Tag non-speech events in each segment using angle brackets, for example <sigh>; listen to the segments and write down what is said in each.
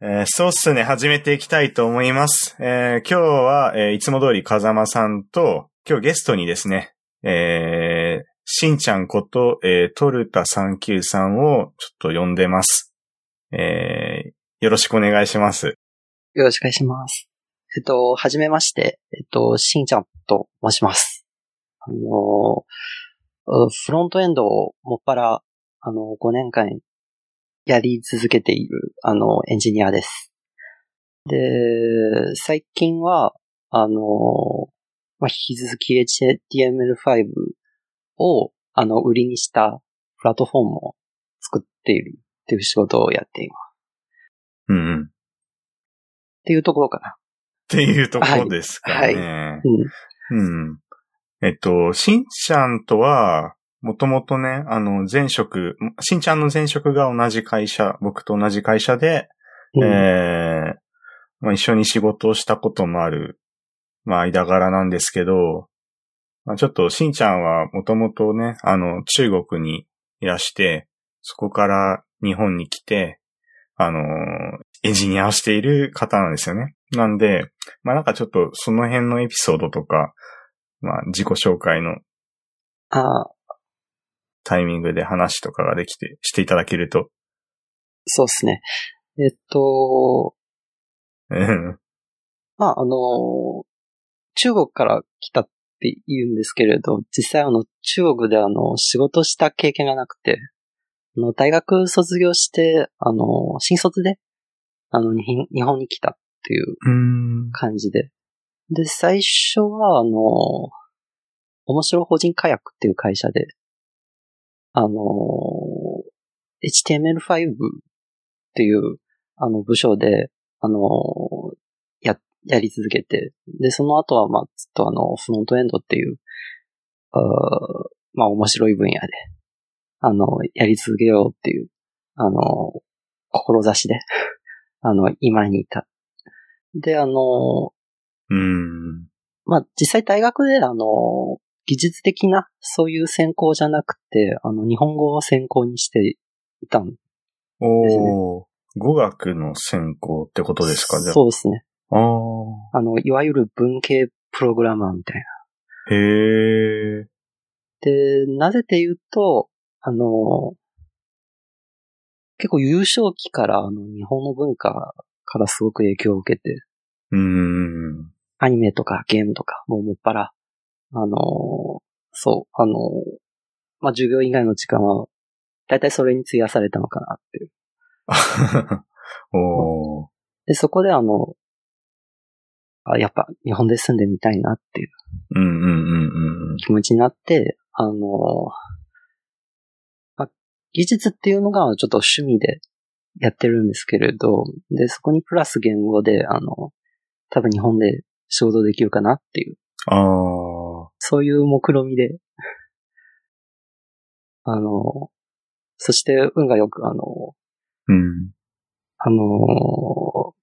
えーそうっすね。始めていきたいと思います。えー今日は、えーいつも通り風間さんと、今日ゲストにですね、えーしんちゃんこと、えートルタ39さんをちょっと呼んでます。えーよろしくお願いします。よろしくお願いします。えっと、はじめまして、えっと、しんちゃんと申します。あの、フロントエンドをもっぱら、あの、5年間やり続けている、あの、エンジニアです。で、最近は、あの、まあ、引き続き HTML5 を、あの、売りにしたプラットフォームを作っているっていう仕事をやっています。うんうん。っっていうところかな。ていうところですかね。うん。うん。えっと、しんちゃんとは、もともとね、あの、前職、しんちゃんの前職が同じ会社、僕と同じ会社で、うんえーまあ、一緒に仕事をしたこともある、まあ、間柄なんですけど、まあ、ちょっと、しんちゃんはもともとね、あの、中国にいらして、そこから日本に来て、あの、エンジニアをしている方なんですよね。なんで、まあ、なんかちょっとその辺のエピソードとか、まあ、自己紹介のああ、タイミングで話とかができて、していただけると。そうですね。えっと、うんまあ、あの、中国から来たって言うんですけれど、実際あの、中国であの、仕事した経験がなくて、あの、大学卒業して、あの、新卒で、あの、日日本に来たっていううん。感じで。で、最初は、あの、面白法人カヤックっていう会社で、あの、HTML5 っていう、あの、部署で、あの、や、やり続けて、で、その後は、まあ、ずっとあの、フロントエンドっていう、あーまあ、面白い分野で、あの、やり続けようっていう、あの、志で、<laughs> あの、今にいた。で、あの、うん。まあ、実際大学で、あの、技術的な、そういう専攻じゃなくて、あの、日本語を専攻にしていたんですねおー。語学の専攻ってことですかじゃあ。そうですね。ああ。あの、いわゆる文系プログラマーみたいな。へえ。で、なぜって言うと、あの、結構優勝期から、あの、日本の文化からすごく影響を受けて、うん。アニメとかゲームとか、もうもっぱら、あの、そう、あの、まあ、授業以外の時間は、だいたいそれに費やされたのかなっていう。<laughs> おー。で、そこであの、あ、やっぱ日本で住んでみたいなっていううんうんうんうん。気持ちになって、あの、まあ、技術っていうのがちょっと趣味でやってるんですけれど、で、そこにプラス言語で、あの、多分日本で仕事できるかなっていう、ああ。そういう目論みで、<laughs> あの、そして運がよく、あの、うん。あの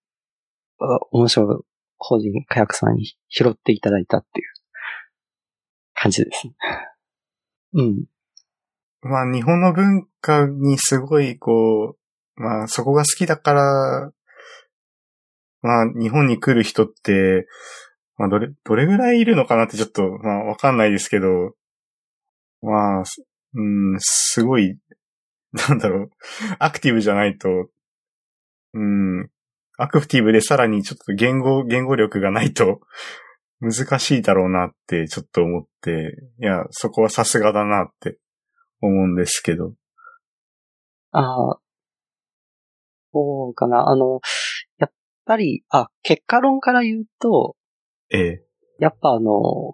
あ面白い法人火薬さんに拾っていただいたっていう感じですね。<laughs> うん。まあ、日本の文化にすごい、こう、まあ、そこが好きだから、まあ、日本に来る人って、まあ、どれ、どれぐらいいるのかなってちょっと、まあ、わかんないですけど、まあ、すうん、すごい、なんだろう、アクティブじゃないと、うん、アクティブでさらにちょっと言語、言語力がないと。難しいだろうなってちょっと思って、いや、そこはさすがだなって思うんですけど。ああ、そうかな。あの、やっぱり、あ、結果論から言うと、ええ。やっぱあの、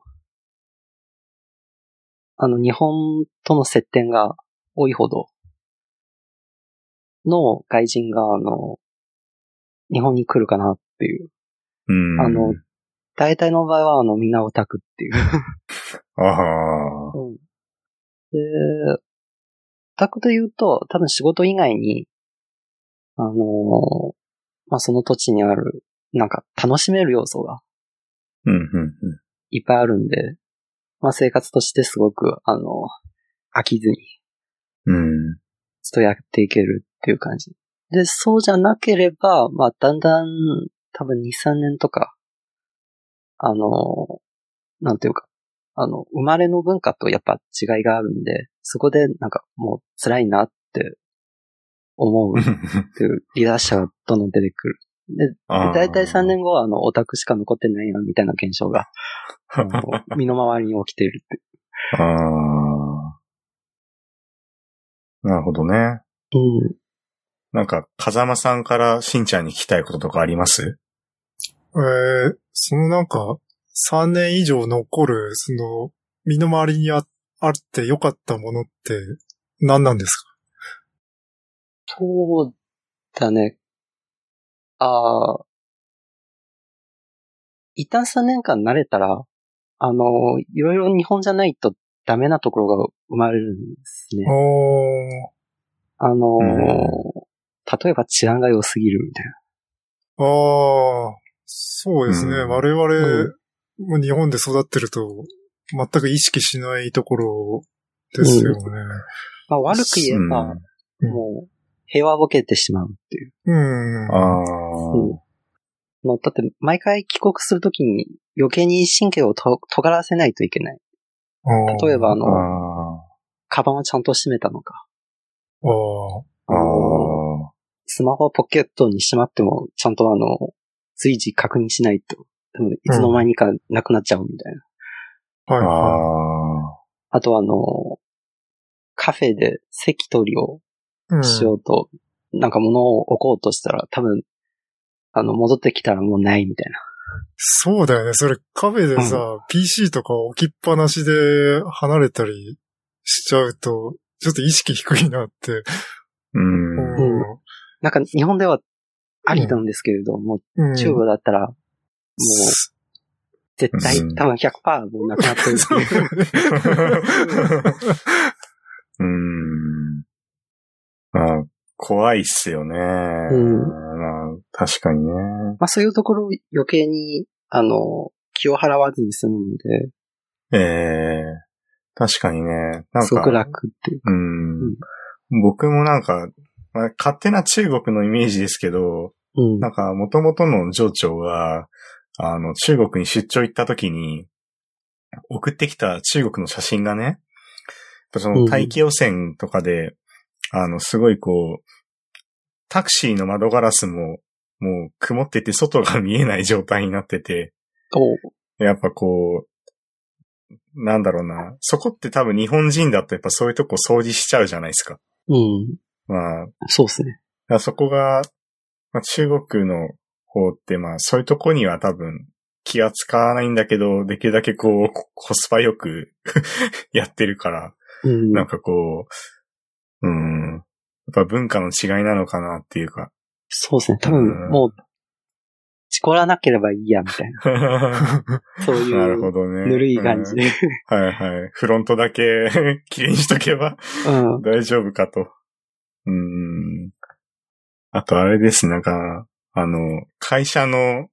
あの、日本との接点が多いほど、の外人が、あの、日本に来るかなっていう。うん。あの、大体の場合は、あの、みんなオタクっていう。ああ。<laughs> うんで、オタクと言うと、多分仕事以外に、あのーまあ、その土地にある、なんか楽しめる要素がうん、うん、うん。いっぱいあるんで、まあ、生活としてすごく、あの、飽きずに、うん。ずっとやっていけるっていう感じで、そうじゃなければ、まあ、だんだん、多分2、3年とか、あの、なんていうか、あの、生まれの文化とやっぱ違いがあるんで、そこでなんかもう辛いなって思うっていうリーダー者がどんどん出てくる。で、だいたい3年後はあの、オタクしか残ってないよみたいな現象が、<laughs> 身の回りに起きているってああ。なるほどね。うん。なんか、風間さんからしんちゃんに聞きたいこととかあります？えー、そのなんか、3年以上残る、その、身の回りにああって良かったものって何なんですか？そうだね。ああ。一旦3年間慣れたら、あの、いろいろ日本じゃないとダメなところが生まれるんですね。おー。あの、うん例えば治安が良すぎるみたいな。ああ、そうですね。うん我々、うん日本で育ってると、全く意識しないところですよね。まあ悪く言えば、うんもう平和ぼけてしまうっていう。うん。ああ。もうだって毎回帰国するときに余計に神経をと尖らせないといけない。例えばああの、カバンをちゃんと閉めたのか。あー。あ。ああ。スマホをポケットにしまっても、ちゃんとあの、随時確認しないと、多分いつの間にかなくなっちゃうみたいな。はい、あはあ。あとあの、カフェで席取りをい。うんしようと、なんか物を置こうとしたら、多分、あの、戻ってきたらもうないみたいな。そうだよね。それカフェでさ、PC とか置きっぱなしで離れたりしちゃうと、ちょっと意識低いなって。うん。うんなんか日本ではありなんですけれども、うん中国だったら、もう絶対うん多分100%もうなくなってる。<laughs> うん。まあ、怖いっすよね。んまあ、確かにね。まあそういうところ余計に、あの、気を払わずに済むので、ええ確かにね。なんすごくか、楽っていうか。うん。僕もなんか、まあ、勝手な中国のイメージですけど、うん。なんか、元々の上長が、あの、中国に出張行った時に、送ってきた中国の写真がね、その大気汚染とかで、あの、すごいこう、タクシーの窓ガラスも、もう曇ってて外が見えない状態になってて、おやっぱこう、なんだろうな、そこって多分日本人だとやっぱそういうとこ掃除しちゃうじゃないですか。うん。まあ、そうですね。そこが、まあ、中国の方って、まあ、そういうとこには多分気が使わないんだけど、できるだけこう、ココスパよく <laughs> やってるから、うん。なんかこう、うん、ぱ文化の違いなのかなっていうか。そうですね。多うん分、もう、事故らなければいいや、みたいな。な <laughs> そういう、るほどね。ぬるい感じで。うんはいはい。フロントだけ <laughs> 綺麗にしとけばうん。大丈夫かと。うん。あとあれです、なんか、あの、会社の、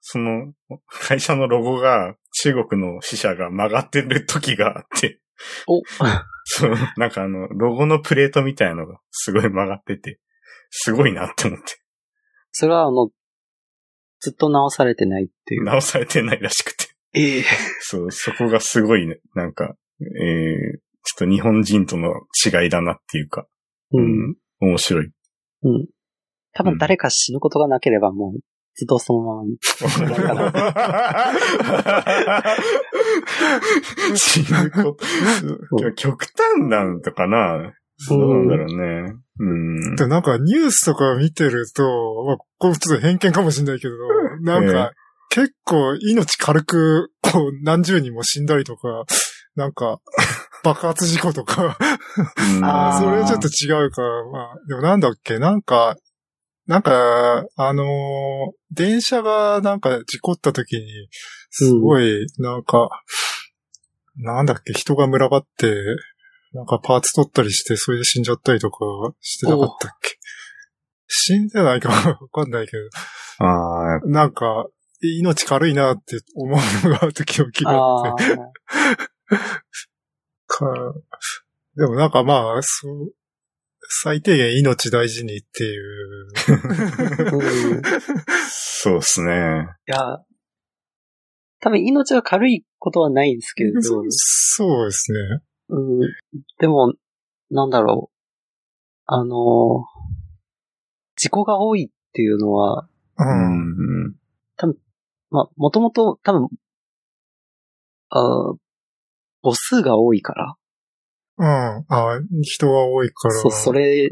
その、会社のロゴが中国の支社が曲がってる時があって、お、<laughs> そう、なんかあの、ロゴのプレートみたいのがすごい曲がってて、すごいなって思って、それはあの、ずっと直されてないっていう。直されてないらしくて。ええそう、そこがすごいね、なんか、えー、ちょっと日本人との違いだなっていうか、うん。面白い。うん。多分誰か死ぬことがなければもう、ずっとそのまま。死ぬこと。極端なんとかな。そうなんだろうね。うん。でなんかニュースとか見てると、まあ、これちょっと偏見かもしれないけど、なんか、結構命軽く、こう、何十人も死んだりとか、なんか、爆発事故とか、それはちょっと違うから、まあ、でもなんだっけ、なんか、なんか、あのー電車がなんか事故った時に、すごい、なんか、なんだっけ、人が群がって、なんかパーツ取ったりして、それで死んじゃったりとかしてなかったっけ？死んでないか <laughs> わかんないけど、ああ、なんか、命軽いなって思うのが時々がああって。あ。<laughs> かでもなんかまあ、そう、最低限命大事にっていう。そうっすね。や、多分命が軽いことはないんですけれど、そそうですね。うん、でも、なんだろう。あの、事故が多いっていうのは、う。うんん。まあ、もともと多分、あー母数が多いから、うん。あ人が多いから。そう、それ、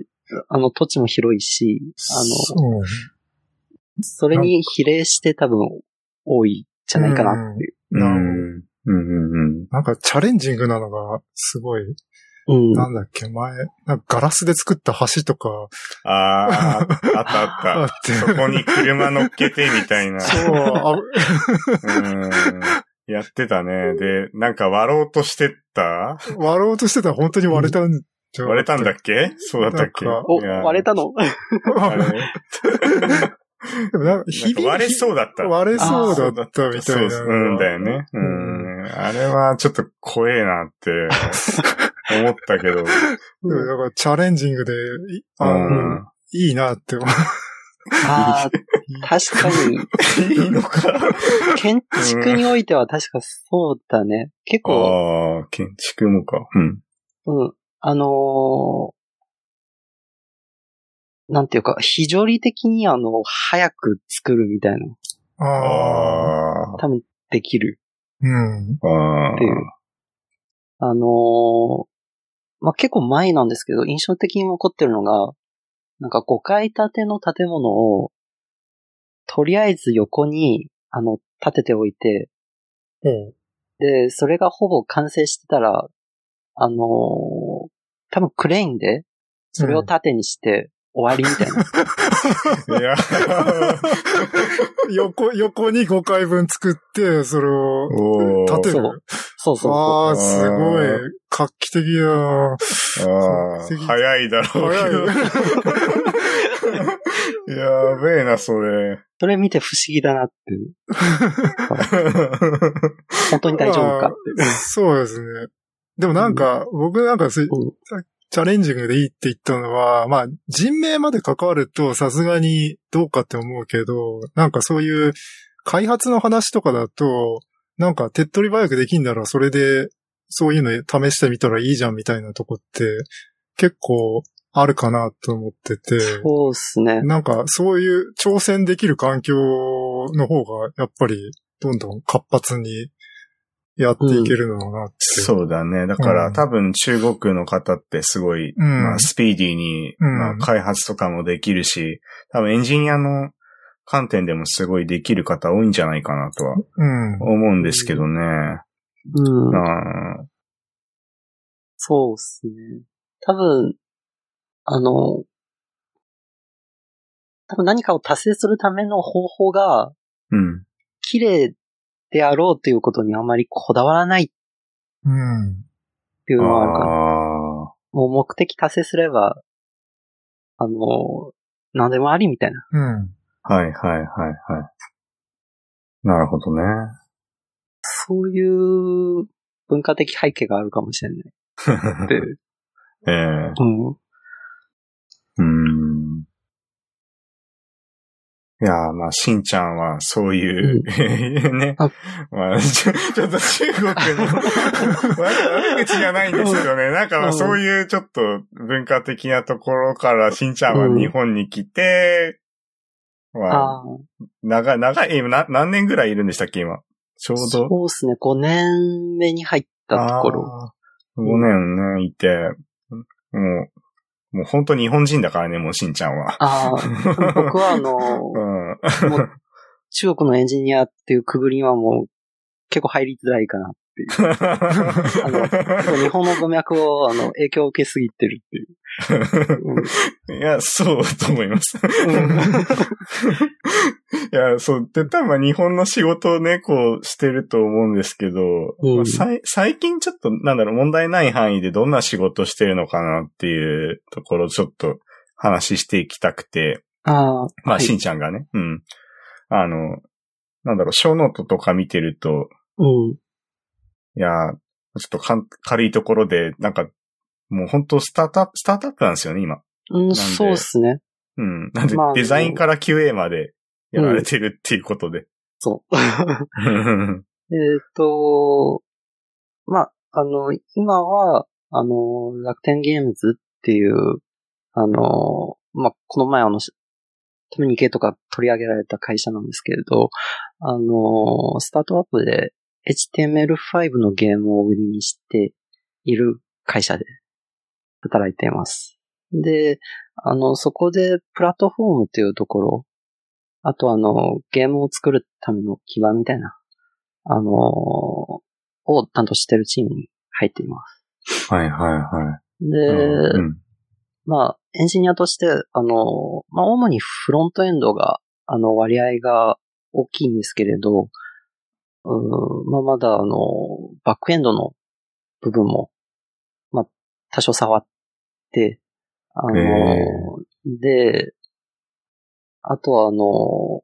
あの、土地も広いし、あの、それに比例して多分多いんじゃないかなっていう。うん。なうん。うん。なんかチャレンジングなのが、すごい、うん。なんだっけ、前、なんかガラスで作った橋とかああ、あったあっ。<laughs> あったて、そこに車乗っけてみたいな。そう、あうん。やってたね。で、なんか割ろうとしてった？割ろうとしてたら本当に割れたんじゃ割れたんだっけ？そうだったっけ？お、割れたの？あれ？でもなんかなん日々か割れそうだった。割れそうだったみたいな。そうそううんだよね。うん。あれはちょっと怖えなって思ったけど。うんだからチャレンジングで、うのん。いいなって思う。ああ、確かに、いいのか。建築においては確かそうだね。結構、ああ、建築もか。うん。うん。あのーなんていうか、非常理的にあの、早く作るみたいな、ああ。あ多分できるうん。あ。ああっていう。あのーまあ、結構前なんですけど、印象的に残ってるのが、なんか5階建ての建物を、とりあえず横に、あの、建てておいて、ほう。で、それがほぼ完成してたら、あのー多分クレーンで、それを縦にして終わりみたいな。いや、横、横に5回分作って、それを立てる。そうそうそうああ、すごい画期的だなああ、早いだろうけ。ど。<laughs> やべえな、それ。それ見て不思議だなって。<laughs> 本当に大丈夫かってそうですね。でもなんか、僕なんかす、うんチャレンジングでいいって言ったのは、まあ、人命まで関わるとさすがにどうかって思うけど、なんかそういう開発の話とかだと、なんか手っ取り早くできんならそれでそういうの試してみたらいいじゃんみたいなとこって結構あるかなと思ってて。そうですね。なんか、そういう挑戦できる環境の方が、やっぱり、どんどん活発にやっていけるのかなって。そうだね。だから、うん多分中国の方ってすごい、うんまあ、スピーディーに、うんまあ、開発とかもできるし、多分エンジニアの観点でもすごいできる方多いんじゃないかなとはうん。思うんですけどね。うん。あそうですね。多分、あの、多分何かを達成するための方法が、うん。綺麗であろうということにあまりこだわらないっうん。ていうのはあるかな。あもう目的達成すれば、あの、何でもありみたいな。うん。あ。はいはいはいはい。なるほどね。そういう文化的背景があるかもしれない <laughs> っ。ええうん。うーん。いやー、まあ、しんちゃんはそういう、<laughs> ねあ。まあちょ、ちょっと中国の、<laughs> 悪口じゃないんですけどね。なんかそういうちょっと文化的なところからしんちゃんは日本に来て、まあ、ああ、長い、長い、今な何年ぐらいいるんでしたっけ、今？ちょうど。そうですね。5年目に入ったところ。あー。5年ね、いて、もう、もう本当日本人だからね、もうしんちゃんは。ああ、僕はあの、うん。中国のエンジニアっていうくぐりにはもう結構入りづらいかなっていう。<laughs> あの、日本の語脈をあの影響を受けすぎてるっていう。<laughs> いや、そうと思います。<laughs> いや、そう。で、多分日本の仕事をね、こうしてると思うんですけど、うんまあ最近ちょっと、なんだろう、問題ない範囲でどんな仕事してるのかなっていうところをちょっと話していきたくて、ああ、まあ、はいしんちゃんがね、うん。あの、なんだろう、小ノートとか見てると、うん。いや、ちょっとかん軽いところで、なんか、もう本当スタートアップ、スタートアップなんですよね、今。うん、そうですね。うん。なんでまあ、デザインから QA までやられてるっていうことで。そう。<laughs> えっと、まあ、あの、今は、あの、楽天ゲームズっていう、あの、まあ、この前あの、コミュニケートが取り上げられた会社なんですけれど、あの、スタートアップで HTML5 のゲームを売りにしている会社で働いています。で、あの、そこでプラットフォームっていうところ、あとあの、ゲームを作るための基盤みたいな、あの、を担当してるチームに入っています。はいはいはい。で、うん。まあ、エンジニアとして、あの、まあ、主にフロントエンドが、あの、割合が大きいんですけれど、うーまあ、まだ、あの、バックエンドの部分も、まあ、多少触って、あの、へで、あとは、あの、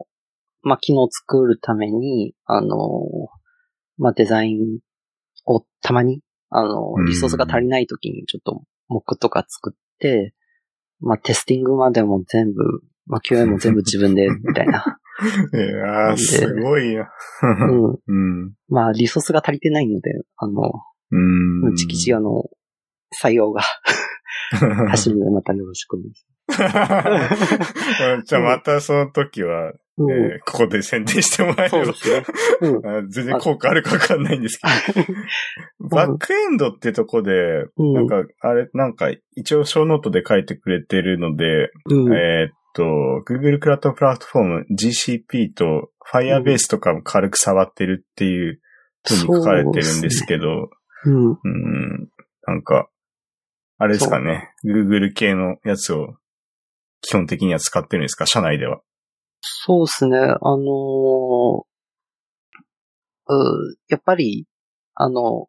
まあ、機能作るために、あの、まあ、デザインをたまに、あのう、ん。リソースが足りないときにちょっと、モックとか作って、まあ、テスティングまでも全部、まあ、QA も全部自分で、みたいな。<laughs> いやー、すごいな。うん。うん。まあ、リソースが足りてないので、あの、うん。チキチあの、採用が走るのでまたよろしくお願いし <laughs> じゃあまたその時は、ます。うんえーここで宣伝してもらえればそうん。<laughs> あ全然効果あるかわかんないんですけど。バックエンドってとこで、うんなんか、あれ、なんか、一応 show note で書いてくれてるので、うん。えーっと、Google Cloud Platform GCP と Firebase とかも軽く触ってるっていうふうに書かれてるんですけど、うん。うん、なんか、あれですかね、Google 系のやつを基本的には使ってるんですか？社内では。そうですね。あのーうやっぱり、あの、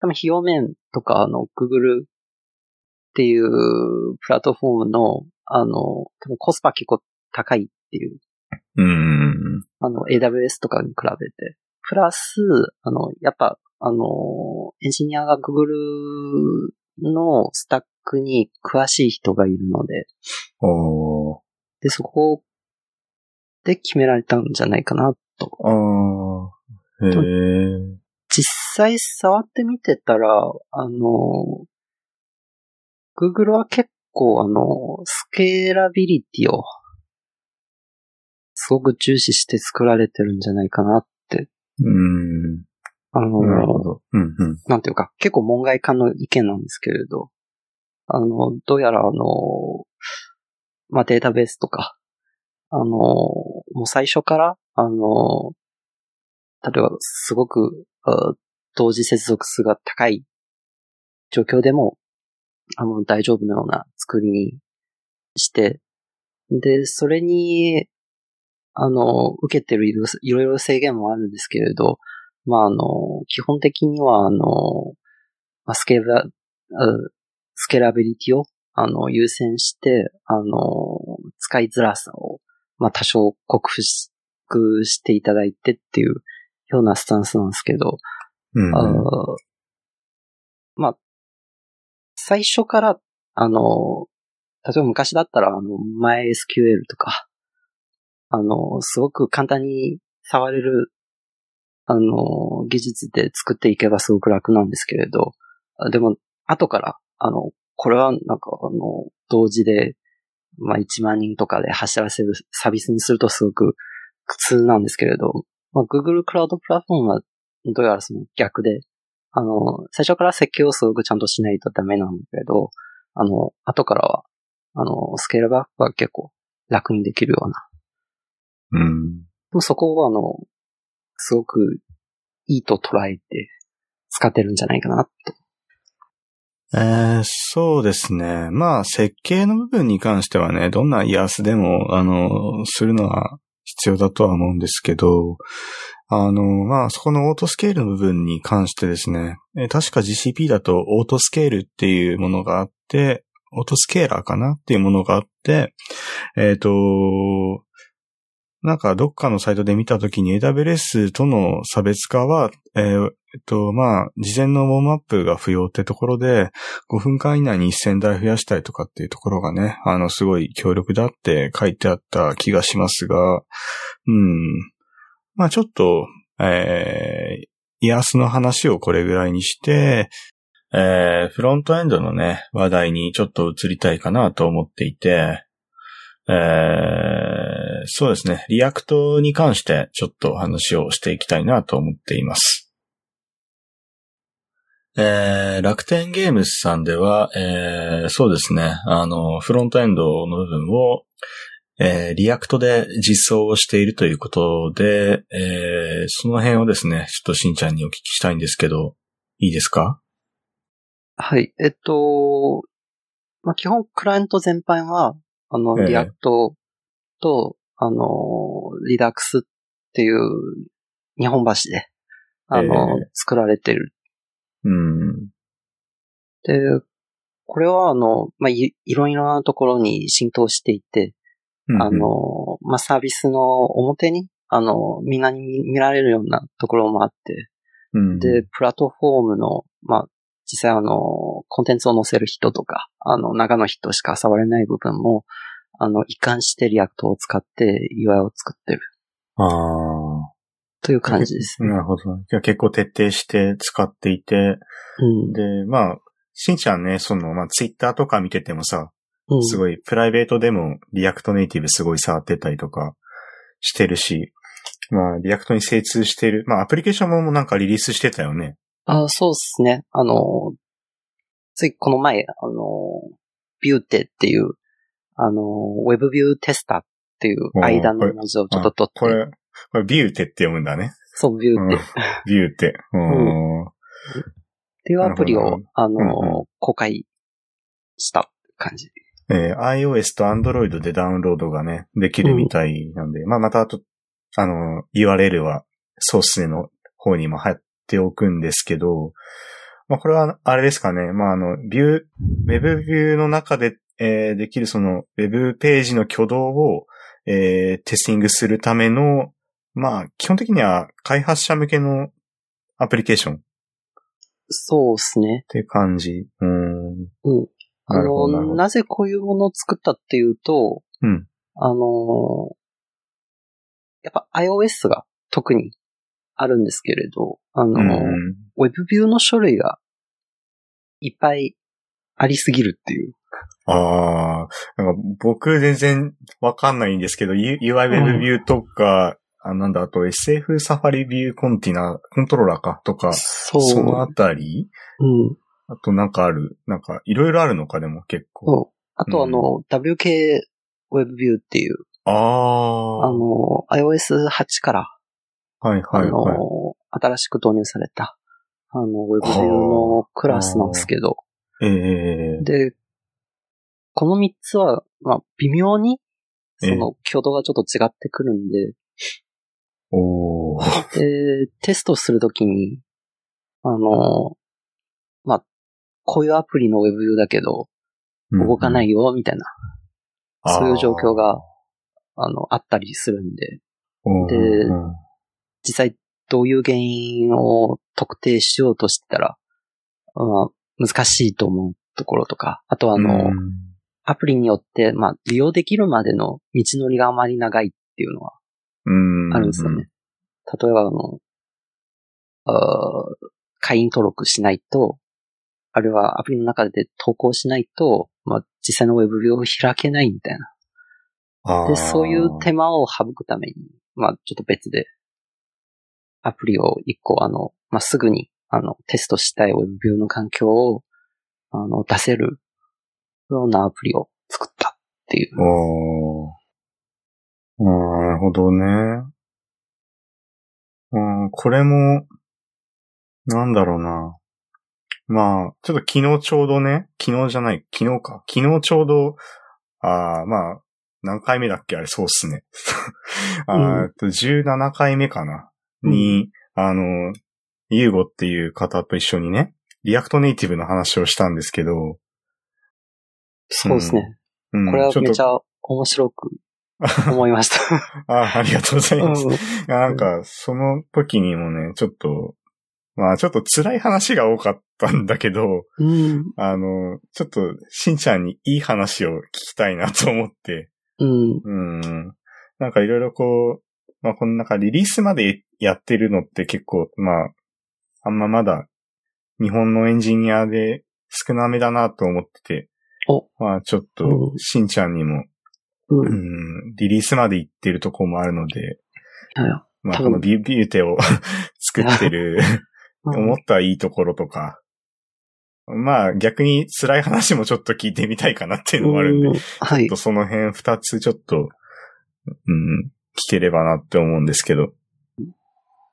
多分費用面とか、あの、Google っていうプラットフォームの、あの、多分コスパ結構高いっていう、うん。あの、AWS とかに比べて。プラス、あの、やっぱ、あの、エンジニアが Google のスタックに詳しい人がいるので、おー。で、そこで決められたんじゃないかなとあー。へー。実際触ってみてたら、あの、Google は結構あの、スケーラビリティをすごく重視して作られてるんじゃないかなって、うん。あの、なるほど。うん、うん。なんていうか、結構門外漢の意見なんですけれど、あの、どうやらあの、まあ、データベースとか、あの、もう最初から、あの、例えばすごく、あ同時接続数が高い状況でも、あの、大丈夫なような作りにして、で、それに、あの、受けてるいろいろ制限もあるんですけれど、まあ、あの、基本的には、あの、まあスケーラ、うスケーラビリティを、あの、優先して、あの、使いづらさを、まあ、多少克服していただいてっていうようなスタンスなんですけど、うん。あーまあ、最初から、あの、例えば昔だったら、あの、MySQL とか、あの、すごく簡単に触れる、あの、技術で作っていけばすごく楽なんですけれど、でも、後から、あの、これはなんか、あの、同時で、まあ、1万人とかで走らせるサービスにするとすごく苦痛なんですけれど、まあ、Google クラウドプラットフォームはどうやらその逆で、あの、最初から設計をすごくちゃんとしないとダメなんだけど、あの、後からは、あの、スケールバックは結構楽にできるような。うん。でもそこは、あの、すごくいいと捉えて使ってるんじゃないかなと。えー、そうですね。まあ、設計の部分に関してはね、どんなイアスでも、あの、するのは必要だとは思うんですけど、あの、まあ、そこのオートスケールの部分に関してですね、え確か GCP だとオートスケールっていうものがあって、オートスケーラーかなっていうものがあって、えっ、と、なんかどっかのサイトで見たときに AWS との差別化は、えーえっと、まあ、事前のウォームアップが不要ってところで、5分間以内に1000台増やしたいとかっていうところがね、あの、すごい強力だって書いてあった気がしますが、うん。まあ、ちょっと、えー、イヤスの話をこれぐらいにして、えー、フロントエンドのね、話題にちょっと移りたいかなと思っていて、えー、そうですね、 React に関してちょっと話をしていきたいなと思っています。えー、 Rakuten Games さんでは、えー、そうですね、あの、フロントエンドの部分を、えー、 React で実装をしているということで、えー、その辺をですね、ちょっとしんちゃんにお聞きしたいんですけど、いいですか？はい。えっと、まあ、基本クライアント全般は、あの、ええ React と、あの、 Redux っていう二本柱で、あの、え作られてる。うん。で、これはあの、まあ、いいろいろなところに浸透していて、あ、の、まあ、サービスの表に、あの、みんなに見見られるようなところもあって、うん、で、プラットフォームの、まあ、実際あの、コンテンツを載せる人とか、あの、中の人しか触れない部分も、あの、一貫して React を使って UI を作ってるああ。という感じですね。なるほど。じゃあ結構徹底して使っていて、うん。で、まあ、しんちゃんね、その、まあ、ツイッターとか見ててもさ、うん。すごい、プライベートでも React Native すごい触ってたりとかしてるし、まあ、 React に精通してる。まあ、アプリケーションもなんかリリースしてたよね。あそうですね。あの、ついこの前、あの、ビューテっていう、あの、ウェブビューテスターっていう間の文字をちょっと取って、これ、<laughs> これビューテって読むんだね。そう、ビューテっビューテ。うん。ていうアプリをあの、うんう公開した感じ。えー iOS と Android でダウンロードがね、できるみたいなんで、まあまたあと、あの、URL はソースの方にも貼っておくんですけど、まあこれはあれですかね、まああの、ビュー、ウェブビューの中で、えーできるその、ウェブページの挙動を、えーテスティングするための、まあ基本的には開発者向けのアプリケーションっそうですね。ていう感じ。うん。うん。あの、どなぜこういうものを作ったっていうと、うん。あの、やっぱ iOS が特にあるんですけれど、あの、うんウェブビューの種類がいっぱいありすぎるっていう。ああ、なんか僕全然わかんないんですけど、UI Web ビューとか、あなんだ、あと SF サファリビューコンティナ、コントローラーかとか、そのあたり。うん。あとなんかある、なんかいろいろあるのかでも結構。そう。あとあの、WK Web View っていう、あああ、の、iOS8 から、はいあの、はい。はい。新しく導入された、あの、Web View のクラスなんですけど、ええで、この3つは、まあ、微妙に、その、挙動がちょっと違ってくるんで、で、テストするときに、あの、まあ、こういうアプリの Web だけど、動かないよ、みたいな、そういう状況が、あの、あったりするんで、うん、でうん。実際どういう原因を特定しようとしてたら、まあ、難しいと思うところとか、あとはあの、うん。アプリによって、まあ、利用できるまでの道のりがあまり長いっていうのはうんあるんですよね。例えば、あの、あー会員登録しないと、あるいはアプリの中で投稿しないと、まあ、実際のウェブビューを開けないみたいな。で、そういう手間を省くために、まあ、ちょっと別で、アプリを一個、あの、まあ、すぐに、あの、テストしたいウェブビューの環境を、あの、出せるようなアプリを作ったっていう。あーなるほどね。うん、これも、なんだろうな。まあ、ちょっと昨日ちょうどね、昨日じゃない、昨日か。昨日ちょうど、ああ、まあ、何回目だっけ？あれ、そうっすね。<laughs> あと、17回目かな。に、あの、ユーゴっていう方と一緒にね、React Native の話をしたんですけど、そうですね。うん、これはめちゃ面白く <laughs> 思いました。あありがとうございます。うんなんか、その時にもね、ちょっと、まあちょっと辛い話が多かったんだけど、うん。あの、ちょっとしんちゃんにいい話を聞きたいなと思って、うん。うん。なんかいろいろこう、まあこのなんかリリースまでやってるのって結構、まあ、あんままだ日本のエンジニアで少なめだなと思ってて、お、まあちょっうとんしんちゃんにも、う。うん。ん、リリースまで行ってるとこもあるので、まあこのビュビューテを <laughs> 作ってるうん。思ったいいところとか、まあ逆に辛い話もちょっと聞いてみたいかなっていうのもあるんで、うん。はい。ちょっと。その辺二つちょっと、うん、聞ければなって思うんですけど。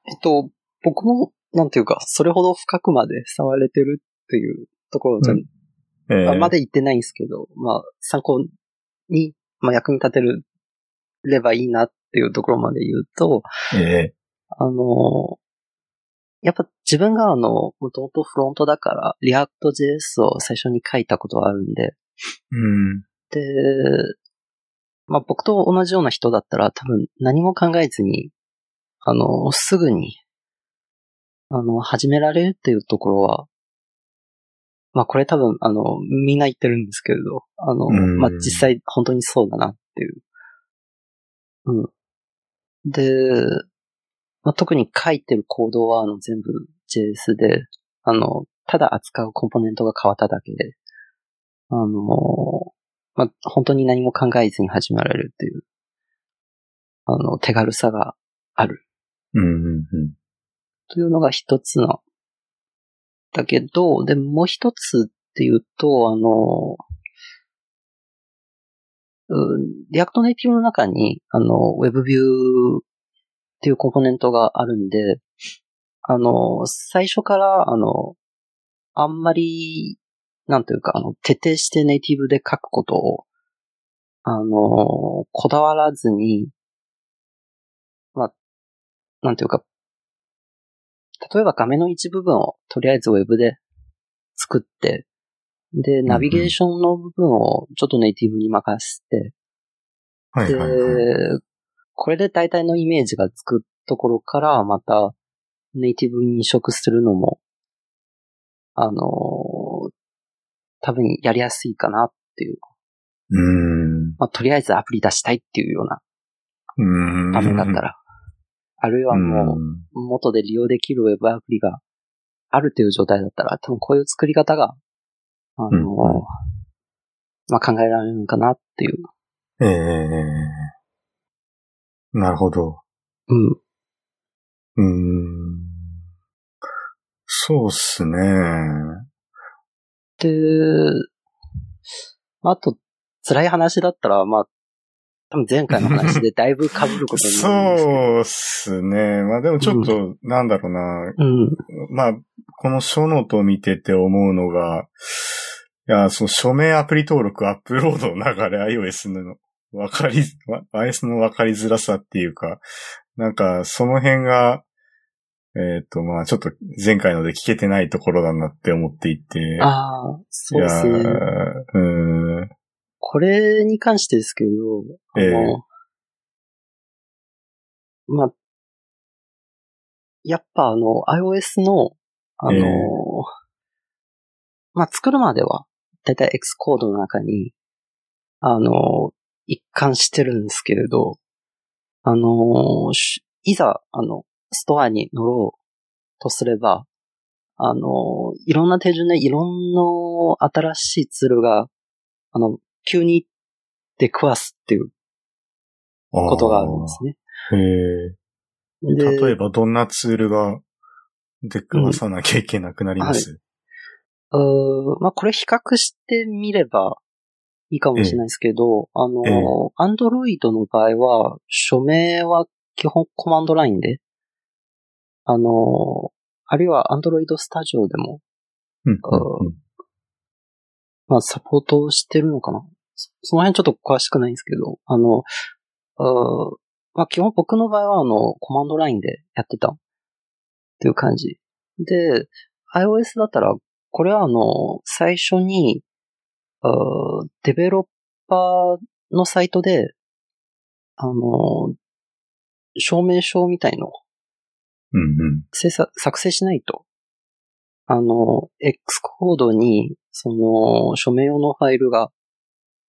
えっと、僕も、なんていうか、それほど深くまで触れてるっていうところじゃ、うん。えー。あまだ言ってないんですけど、まあ、参考に、まあ、役に立てるればいいなっていうところまで言うと、えあの、やっぱ自分があの、もともとフロントだから、 React JS を最初に書いたことがあるんで、ーうん。で、まあ僕と同じような人だったら多分何も考えずに、あの、すぐに、あの、始められるっていうところは、まあこれ多分、あの、みんな言ってるんですけれど、あの、うんまあ実際本当にそうだなっていう。うん。で、まあ特に書いてるコードはあの全部 JS で、あの、ただ扱うコンポーネントが変わっただけで、あの、まあ、本当に何も考えずに始められるっていう、あの、手軽さがあるうん、うん、うん。というのが一つの。だけど、で、もう一つっていうと、あの、うん React Native の中に、あの、WebView っていうコンポーネントがあるんで、あの、最初から、あの、あんまり、なんというか、あの、徹底してネイティブで書くことを、あの、こだわらずに、まあ、なんていうか、例えば画面の一部分をとりあえず Web で作って、で、ナビゲーションの部分をちょっとネイティブに任せて、はい、はい、はい。で、これで大体のイメージがつくところから、またネイティブに移植するのも、あの多分やりやすいかなっていう。うん。まあ、とりあえずアプリ出したいっていうようなうん。場面だったら。あるいはもう、うん元で利用できるウェブアプリがあるという状態だったら、多分こういう作り方が、あの、うんまあ、考えられるのかなっていう。ええなるほど。うん。うーん。そうっすね。で、あと、辛い話だったら、まあ、多分前回の話で <laughs> だいぶ被ることになる。そうっすね。まあでもちょっと、なんだろうな。うん。まあ、この show note を見てて思うのが、いや、その署名アプリ登録、アップロードの流れ、iOS のわかり、わ iOS のわかりづらさっていうか、なんか、その辺が、えっ、と、まあちょっと前回ので聞けてないところだなって思っていて。ああ、そうですね。いやーうーん。これに関してですけど、あの、ええまあ、やっぱあの、iOS の、あの、ええ。まあ、作るまでは、だいたい X コードの中に、あの、一貫してるんですけれど、あの、しいざ、あの、ストアに乗ろうとすれば、あの、いろんな手順でいろんな新しいツールが、あの、急に出くわすっていうことがあるんですね。へえ。で例えばどんなツールが出くわさなきゃいけなくなります、うーまあ、これ比較してみればいいかもしれないですけど、あの、ええ。Android の場合は、署名は基本コマンドラインで、あの、あるいは Android Studio でも、うんあまあ、サポートしてるのかな？そその辺ちょっと詳しくないんですけど、あの、うーまあ、基本僕の場合は、あの、コマンドラインでやってたっていう感じ。で、iOS だったら、これはあの、最初に、うーデベロッパーのサイトで、あの、証明書みたいのをうんうん。作成しないとあの、X コードに、その、署名用のファイルが、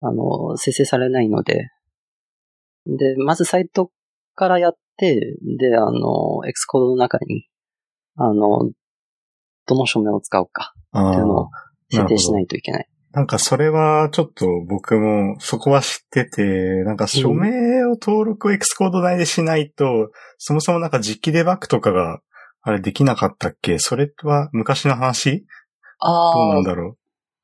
あの、生成されないので、で、まずサイトからやって、で、あの、X コードの中に、あの、どの署名を使うか。あっていうのをあ。設定しないといけない。なんかそれはちょっと僕もそこは知ってて、なんか署名を登録を X コード内でしないと、そもそもなんか実機デバッグとかがあれできなかったっけ？それは昔の話？あどうなあんだろう？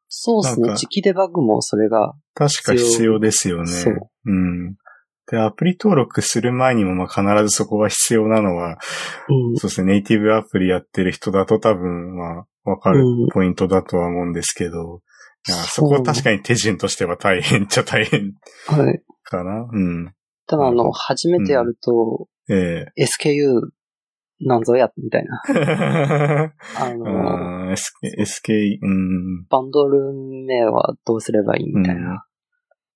そうですね。時期デバッグもそれが、確か必要ですよね。そう。うん。で、アプリ登録する前にもまあ必ずそこが必要なのは、うん。そうですね、ネイティブアプリやってる人だと多分まあわかるうんポイントだとは思うんですけど、いやそこは確かに手順としては大変っちゃ大変はい。かな。うん。ただあの、初めてやると、ええ SKU なんぞや、みたいな。<laughs> あうの、ん SK、うん。バンドル名はどうすればいいみたいな。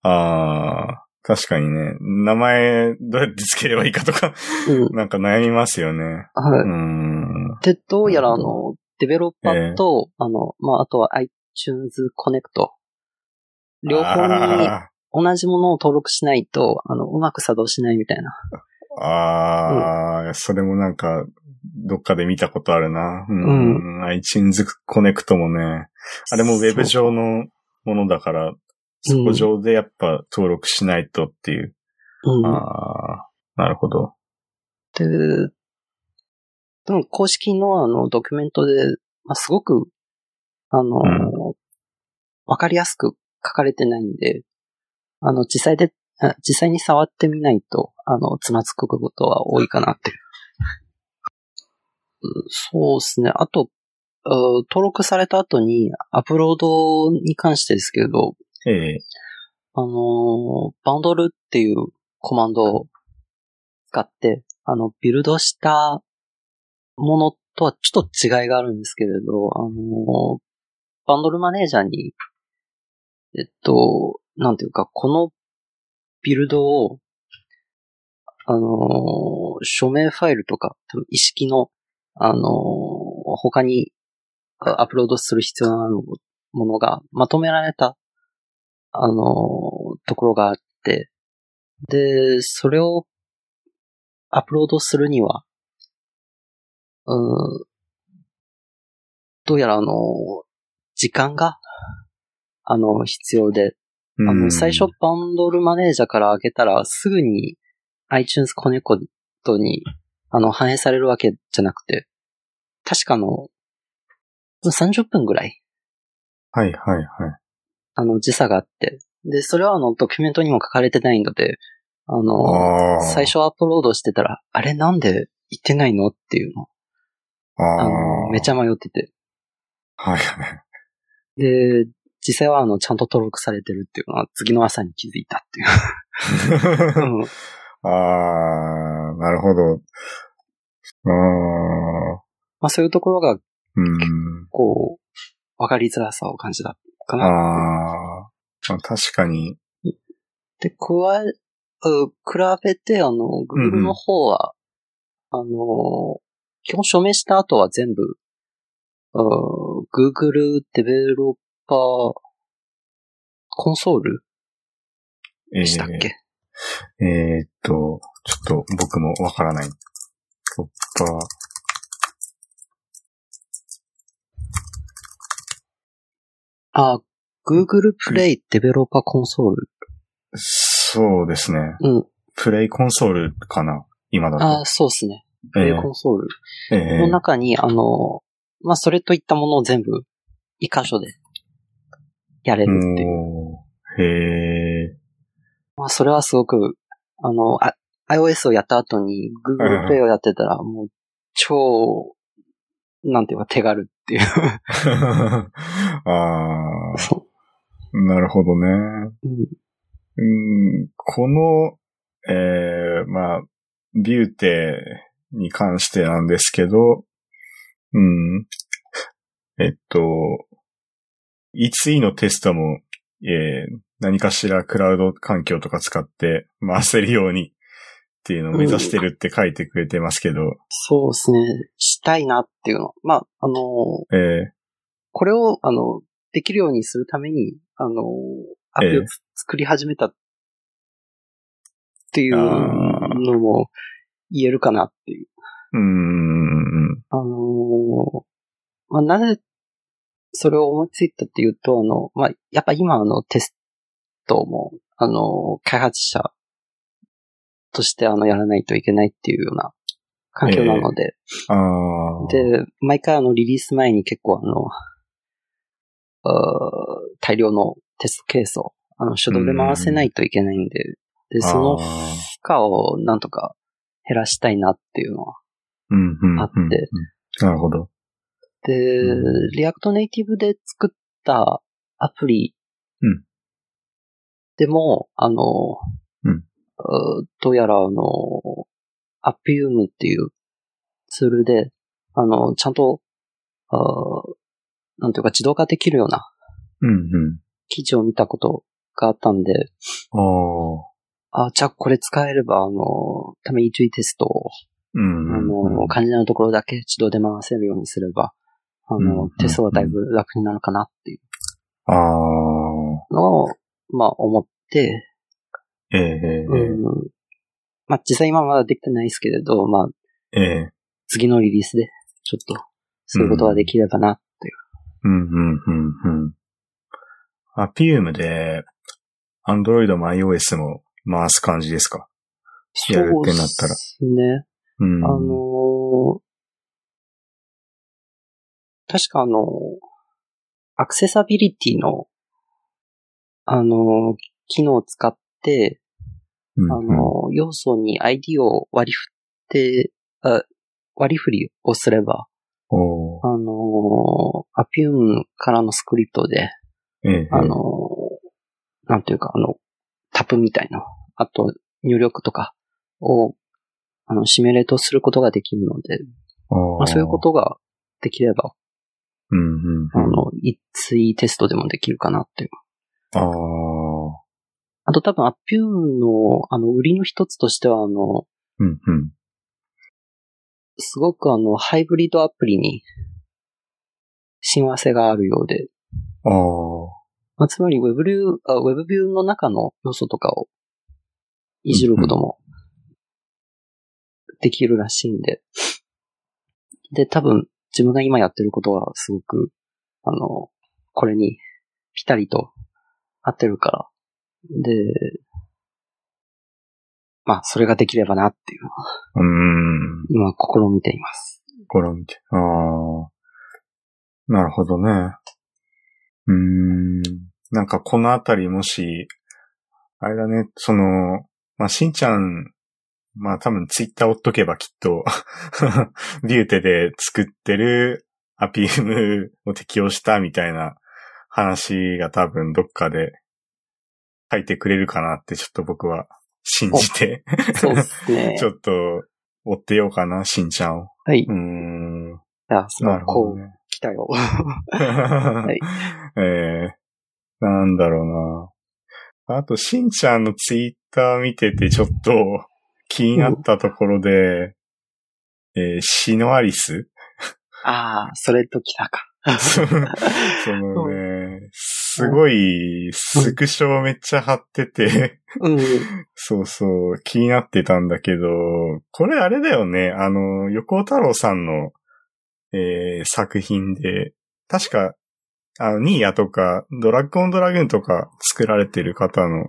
ああ、確かにね。名前どうやってつければいいかとか、うん。なんか悩みますよね。はい。うん。で、どうやらあの、デベロッパーと、あの、まあ、あとは iTunes Connect。両方にあ同じものを登録しないと、あの、うまく作動しないみたいな。ーあー、それもなんか、どっかで見たことあるな。うん。iTunes Connect もね、あれもウェブ上のものだから、そこ上でやっぱ登録しないとっていう。うん。ああ、なるほど。で、でも公式のあの、ドキュメントで、まあ、すごく、あの、わ、かりやすく書かれてないんで、あの、実際で、あ実際に触ってみないと、あの、つまつくことは多いかなって。うんそうですね。あと、うん登録された後に、アップロードに関してですけど、ええあの、バンドルっていうコマンドを使って、あの、ビルドしたものとはちょっと違いがあるんですけれど、あの、バンドルマネージャーに、えっと、なんていうか、このビルドを、あの、署名ファイルとか、多分意識の、あの、他にあアップロードする必要なものがまとめられたあの、ところがあって、で、それをアップロードするには、うん、どうやらあの、時間が、あの、必要で、あの、最初バンドルマネージャーから開けたら、すぐに iTunes Connect に、あの、反映されるわけじゃなくて、確かあの、30分ぐらい、はいはいはい。あの、時差があって。で、それはあの、ドキュメントにも書かれてないので、あの、ああ。最初アップロードしてたら、あれなんで言ってないのっていうの。ああの、めちゃゃ。迷ってて。はいはい。で、実際はあの、ちゃんと登録されてるっていうのは、次の朝に気づいたっていう。<laughs> うんああ、なるほど。ああ、まあそういうところが、うん。こう、わかりづらさを感じたかあな。あ、まあ確かに。で、加え、う比べて、あの、Google の方は、あの、基本署名した後は全部、う Google デベロッパーコンソールえでしたっけ、ー、えーっと、ちょっと僕もわからない。トッパー。あ、Google Play デベロッパーコンソール。そうですね。うん。プレイコンソールかな今だと。あ、そうですね。プレイコンソールええの中に、あの、まあ、それといったものを全部、一箇所で、やれるっていう。へえ。まあ、それはすごく、あの、あ iOS をやった後に Google Play をやってたら、もう、超、なんていうか手軽っていう。<laughs> ああ、そなるほどね。ううん。うん、この、えー、まあ、ビューテに関してなんですけど、うん、えっと、E2 のテストも、えー、何かしらクラウド環境とか使って回せるようにっていうのを目指してるって書いてくれてますけど。そうですね。したいなっていうの。まあ、あの、ええこれを、あの、できるようにするために、あの、アプリをええ作り始めたっていうのも言えるかなっていう。うーん。あのまあ、なぜ、それを思いついたっていうと、あの、まあ、やっぱ今あのテストも、あの、開発者としてあの、やらないといけないっていうような環境なので、ああ。で、毎回あの、リリース前に結構あの、あー大量のテストケースを、あの、手動で回せないといけないんで、で、その負荷をなんとか減らしたいなっていうのはうんうんうんあって。なるほど。で、う React Native で作ったアプリうんでも、あの、うんどうやらあの、アピウムっていうツールで、あの、ちゃんと、あーなんていうか自動化できるようなうんうん。記事を見たことがあったんで、ああ。あじゃあこれ使えれば、あの、ために注意テストを、うんあうんの、肝心なところだけ自動で回せるようにすれば、あうんの、テストはだいぶ楽になるかなっていうああ。のを、まあ思って、えええうん。まあ実際今まだできてないですけれど、まあえええ次のリリースで、ちょっと、そういうことができればなっていう。うん、うん、うん、うん。アピウムで、Android も iOS も回す感じですか？やるってなったらそうですね。うん。あのー確かあの、アクセサビリティの、あのー機能を使って、うん、あのー要素に ID を割り振って、あ割り振りをすれば、あのーアピウムからのスクリプトで、ええあのーなんていうか、あの、タップみたいな、あと入力とかを、あの、シミュレートすることができるので、まあ、そういうこ。とができれば、うん、うん、あの、一対テストでもできるかなっていう。ああ。あと多分、アピュームの、あの、売りの一つとしては、あの、うん、うん。すごくあの、ハイブリッドアプリに、親和性があるようで、ああ。まあ、つまり、ウェブビュー、あウェブビューの中の要素とかを、いじることも、できるらしいんで、で、多分、自分が今やってることは、すごく、あの、これに、ぴたりと、合ってるから、で、まあ、それができればなっていうのは、うん。今、試みています。これを見て。ああ。なるほどね。うーん。なんかこのあたりもし、あれだね、その、まあ、しんちゃん、まあ多分ツイッター追っとけばきっと、<laughs> ビューテで作ってるアピームを適用したみたいな話が多分どっかで書いてくれるかなってちょっと僕は信じて、そうですね <laughs> ち。ょっと追ってようかな、しんちゃんを。はい。うーん。いや、そなの、こう。来たよ。<laughs> はいええなんだろうな。あと、しんちゃんのツイッター見ててちょっと気になったところで、えーシノアリス？ああ、それと来たか。<laughs> そのね、すごいスクショめっちゃ貼ってて、うん。そうそう、気になってたんだけど、これあれだよね、あの、横尾太郎さんの、えー作品で、確か、あの、ニーヤとか、ドラッグオンドラグーンとか作られてる方の、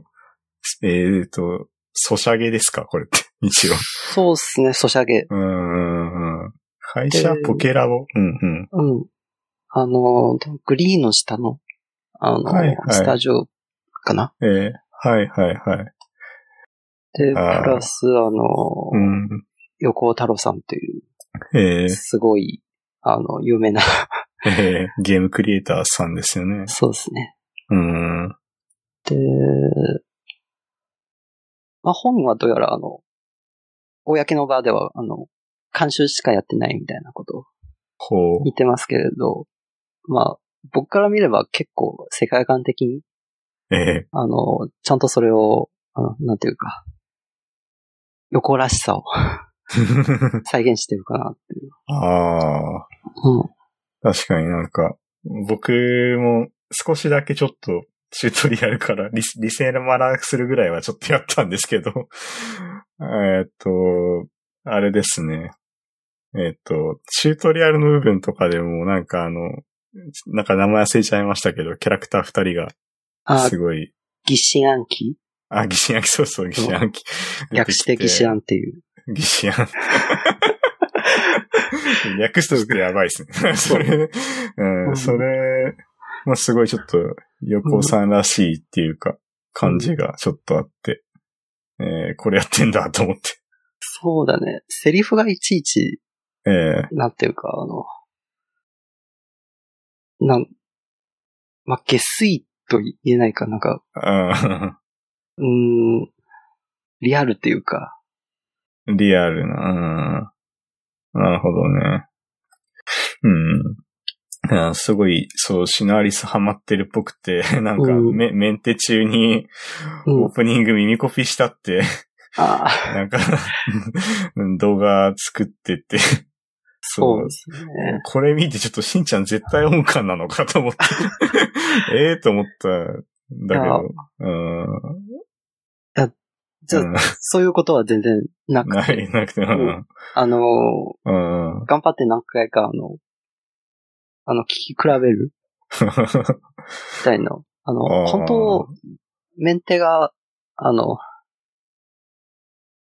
えっ、と、ソシャゲですか？これって、<laughs> 一応。そうっすね、ソシャゲ。うーん。会社ポケラボ？うんうん。うん。あの、グリーンの下の、あの、はいはいスタジオかな？えーはいはいはい。で、プラス、あの、うん。横尾太郎さんっていう、えーすごい、あの、有名な、えーゲームクリエイターさんですよね。そうですね。うん。で、まあ、本はどうやら、あの、公の場では、あの、監修しかやってないみたいなことを。言ってますけれど、まあ、僕から見れば結構世界観的に、えあの、ちゃんとそれを、あの、なんていうか、横らしさを <laughs> 再現してるかなっていう。ああ、うん。確かになんか、僕も少しだけちょっとチュートリアルからリスリセールマラするぐらいはちょっとやったんですけど、<laughs> えーっと、あれですね。えーっと、チュートリアルの部分とかでもなんかあの、なんか名前忘れちゃいましたけど、キャラクター二人があ、すごい、疑心暗鬼？あ、疑心暗鬼、そうそう、疑心暗鬼。略して疑心暗っていう。疑心暗鬼。<laughs> 略すとやばいっすね。それ、う、うんんそれ、まあ、すごいちょっと、横さんらしいっていうか、感じがちょっとあって、えー、これやってんだと思って。そうだね。セリフがいちいち、ええなんていうか、あの、なん、まあ、下水と言えないか、なんか、あうーん、リアルっていうか、ーリアルな、うん。なるほどね。うん。すごい、そう、シナリスハマってるっぽくて、<laughs> なんか、うん。メメンテ中に、うん。オープニング耳コピしたって、ああ、なんか、<laughs> 動画作ってて、そうですね。これ見てちょっとしんちゃん絶対音感なのかと思って。<laughs> ええと思ったんだけど。うん。じゃあ、うんそういうことは全然なくて、ない、なくて。うん。あの、うん。頑張って何回か、あの、あの、聞き比べる？みたいな。あの、あー本当、メンテが、あの、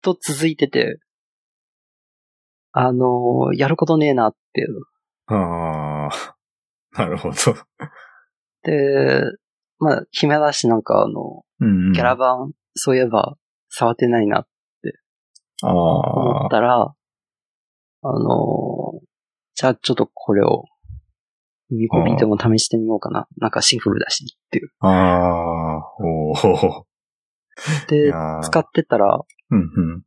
と続いてて、あの、やることねえなっていう。ああ。<laughs> なるほど。で、まあ、暇だしなんかあの、うん。キャラ版、そういえば、触ってないなああ。思ったら、あの、じゃあちょっとこれを、耳コピでも試してみようかな。なんかシンプルだしっていう。ああ。おお。いで、使ってたら、うんうん。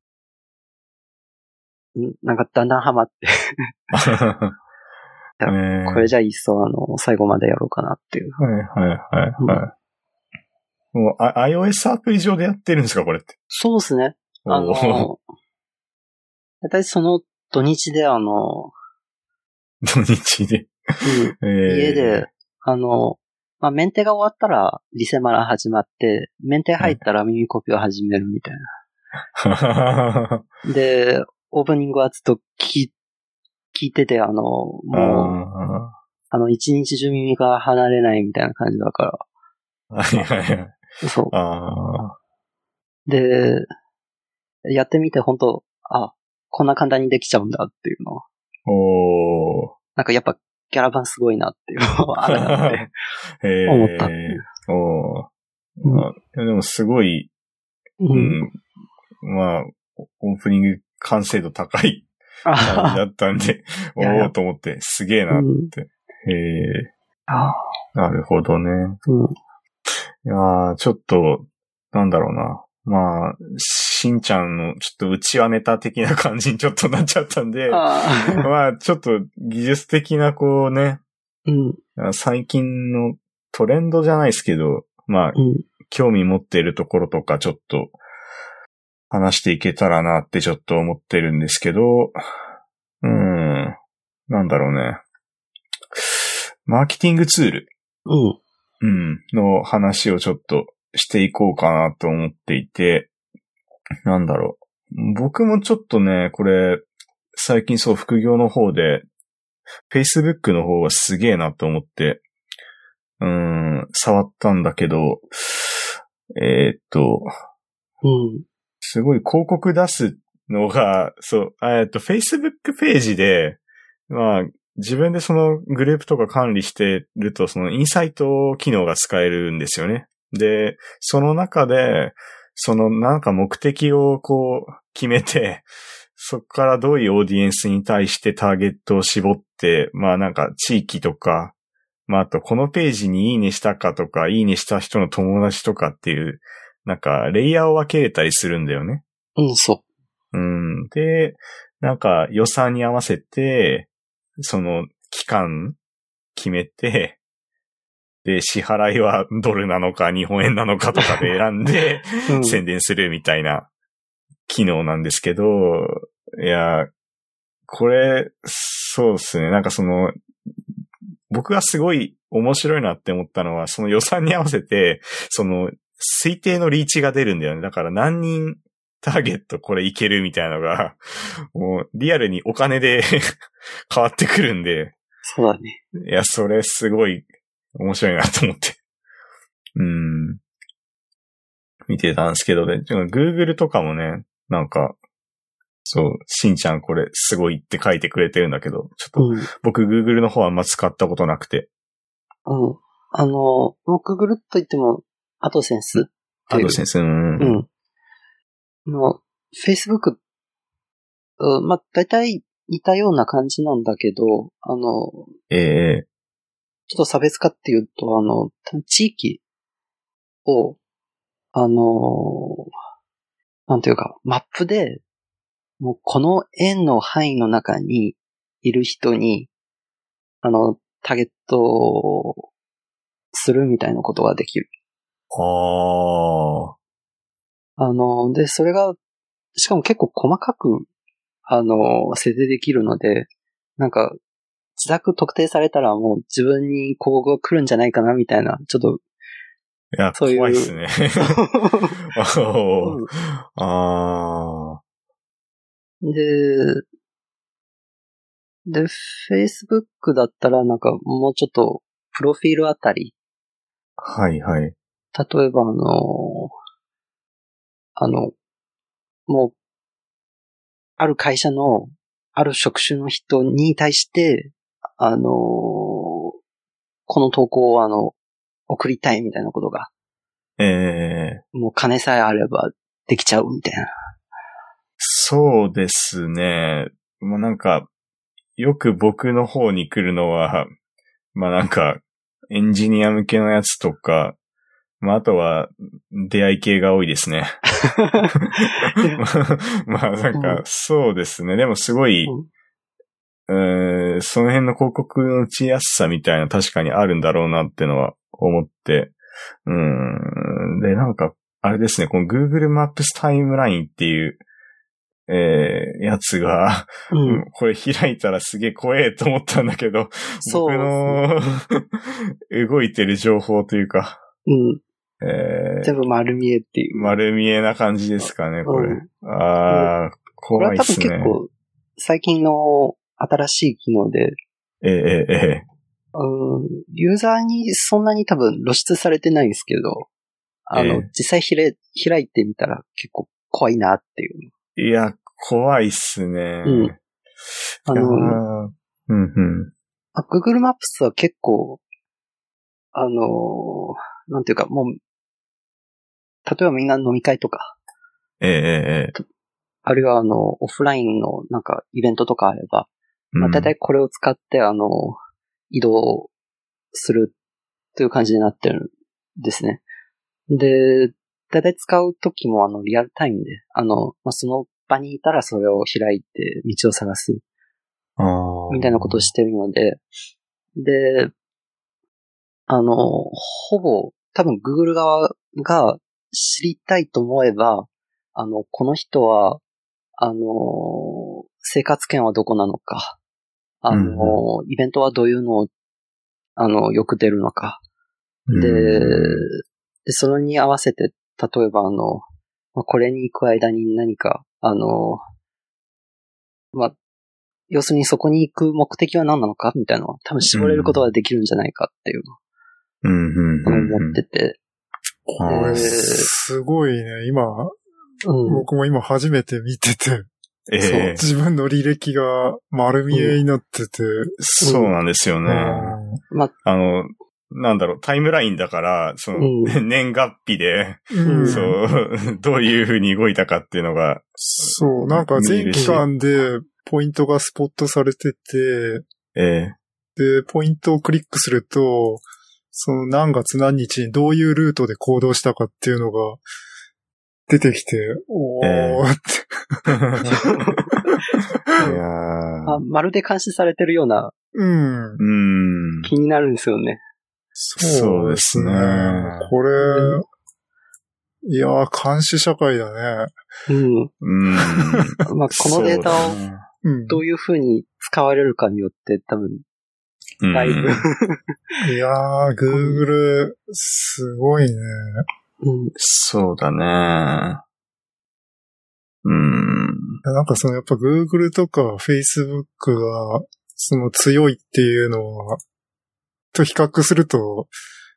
んなんかだんだんハマって、<laughs> これじゃあいっそ、あの、最後までやろうかなっていう。はいはいはいはい。もう、あ iOS アプリ上でやってるんですかこれって。そうですね。あの、だいたいその土日であの、土日で。うんえー家で、あの、まあ、メンテが終わったらリセマラ始まって、メンテ入ったら耳コピを始めるみたいな。<laughs> で、オープニングはずっと聞き、聞いてて、あの、もう、ああの、一日中耳が離れないみたいな感じだかーはいはいはい。ら。そあう。で、やってみて本当あ、こんな簡単にできちゃうんだっていうのは。ーおなんかやっぱキャラバンすごいなっていうのは、<laughs> あれなって。思ったおーうんでもすごい、う。うんん。まあ、オープニング完成度高い感じあだったんで、<laughs> おおーと思って、すげえな。うんへえ、あなるほどね。うん。いやーちょっと、なんだろうな。まあ、しんちゃんのちょっとうちわネタ的な感じにちょっとなっちゃったんで、あまあ、ちょっと技術的なこうね、うん。最近のトレンドじゃないですけど、まあ、うん。興味持っているところとかちょっと話していけたらなってちょっと思ってるんですけど、うーん、なんだろうね。マーケティングツール、うん。うん、の話をちょっとしていこうかなと思っていて、なんだろう。僕もちょっとね、これ、最近そう副業の方で、Facebook の方がすげえなと思って、うーん、触ったんだけど、えーっと、うん。すごい広告出すのが、そう、えっと、Facebook ページで、まあ、自分でそのグループとか管理してると、そのインサイト機能が使えるんですよね。で、その中で、そのなんか目的をこう決めて、そこからどういうオーディエンスに対してターゲットを絞って、まあなんか地域とか、まああとこのページにいいねしたかとか、いいねした人の友達とかっていう、なんかレイヤーを分けれたりするんだよね。うん、そうん。で、なんか予算に合わせて、その期間決めて、で、支払いはドルなのか日本円なのかとかで選んで、う。<laughs> うん。宣伝するみたいな機能なんですけど、いや、これ、そうですね。なんかその、僕がすごい面白いなって思ったのは、その予算に合わせて、その、推定のリーチが出るんだよね。だから何人ターゲットこれいけるみたいなのが、<laughs> もうリアルにお金で <laughs> 変わってくるんで。そうだね。いや、それすごい面白いなと思って。うん。見てたんですけどね。Google とかもね、なんか、そう、しんちゃんこれすごいって書いてくれてるんだけど、ちょっと、僕 Google の方はあんま使ったことなくて。うん。あの、僕 Google と言っても、アドセンスアドセンス、うん。うん。の、Facebook、うん、まあ、大体似たような感じなんだけど、あの、ええー、ちょっと差別化っていうと、あの、地域を、あの、なんていうか、マップで、もうこの円の範囲の中にいる人に、あの、ターゲットするみたいなことができる。ああ。あの、で、それが、しかも結構細かく、あの、設定できるので、なんか、自宅特定されたらもう自分にこう来るんじゃないかなみたいな、ちょっと、いや、そういう。怖いっすね。<laughs> <laughs> ああ。で、で、Facebook だったらなんかもうちょっと、プロフィールあたり。はいはい。例えばあの、あの、もう、ある会社の、ある職種の人に対して、あのこの投稿をあの、送りたいみたいなことが。ええー、もう金さえあればできちゃうみたいな。そうですね。まあなんか、よく僕の方に来るのは、まあなんか、エンジニア向けのやつとか、まあ、あとは、出会い系が多いですね。<laughs> まあ、なんか、そうですね。でもすごい、うん、その辺の広告の打ちやすさみたいな確かにあるんだろうなってのは思って、うん。で、なんか、あれですね、この Google Maps タイムラインっていう、えー、やつが、うん、<laughs> これ開いたらすげえ怖えと思ったんだけど、僕の <laughs> 動いてる情報というか、うん。えー、全部丸見えっていう。丸見えな感じですかね、これ。うん、ああ、怖いっすね。これは多分結構、最近の新しい機能で、ええええうん、ユーザーにそんなに多分露出されてないんですけど、あの、えー、実際開開いてみたら結構怖いなっていう。いや、怖いっすね。うん。あの、うんうん。あ、Google Maps は結構、あの、なんていうか、もう、例えばみんな飲み会とか。ええええ。あるいはあの、オフラインのなんかイベントとかあれば、まあ大体これを使ってあの、移動するという感じになってるんですね。で、大体使うときもあの、リアルタイムで、あの、まあ、その場にいたらそれを開いて道を探す。みたいなことをしてるので、で、あの、ほぼ、多分 Google 側が知りたいと思えば、あの、この人は、あの、生活圏はどこなのか、あの、うん、イベントはどういうのを、あの、よく出るのか。で、でそれに合わせて、例えばあの、これに行く間に何か、あの、まあ、要するにそこに行く目的は何なのかみたいなのは多分絞れることができるんじゃないかっていうのを思ってて。これ、すごいね。今、うん、僕も今初めて見てて、えー、自分の履歴が丸見えになってて。う。ん、そうなんですよね。まあ。の、なんだろう、タイムラインだから、その、うん、<laughs> 年月日で、うん、そう、<laughs> どういう風に動いたかっていうのが。そう、なんか全期間でポイントがスポットされてて、ええ。で、ポイントをクリックすると、その何月何日にどういうルートで行動したかっていうのが出てきて、おーって。<laughs> いやあまるで監視されてるような、うん。うん。気になるんですよね。そうですね。これ、いやー、監視社会だね。うん。うん。<laughs> まあ、このデータを。どういう風に使われるかによって多分、うんだいぶ、<laughs> いやー、Google、すごいね。うん。そうだね。うん。なんかそのやっぱ Google とか Facebook がその強いっていうのは、と比較すると、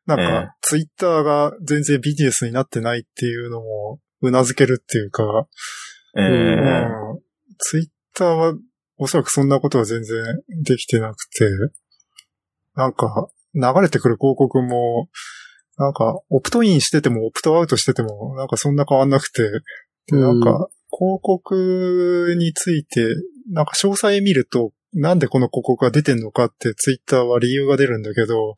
なんええか Twitter が全然ビジネスになってないっていうのも頷けるっていうか、ええうん、Twitter はおそらくそんなことは全然できてなくて、なんか流れてくる広告も、なんかオプトインしててもオプトアウトしててもなんかそんな変わんなくて、でなんか広告について、なんか詳細見ると、なんでこの広告が出てんのかってツイッターは理由が出るんだけど、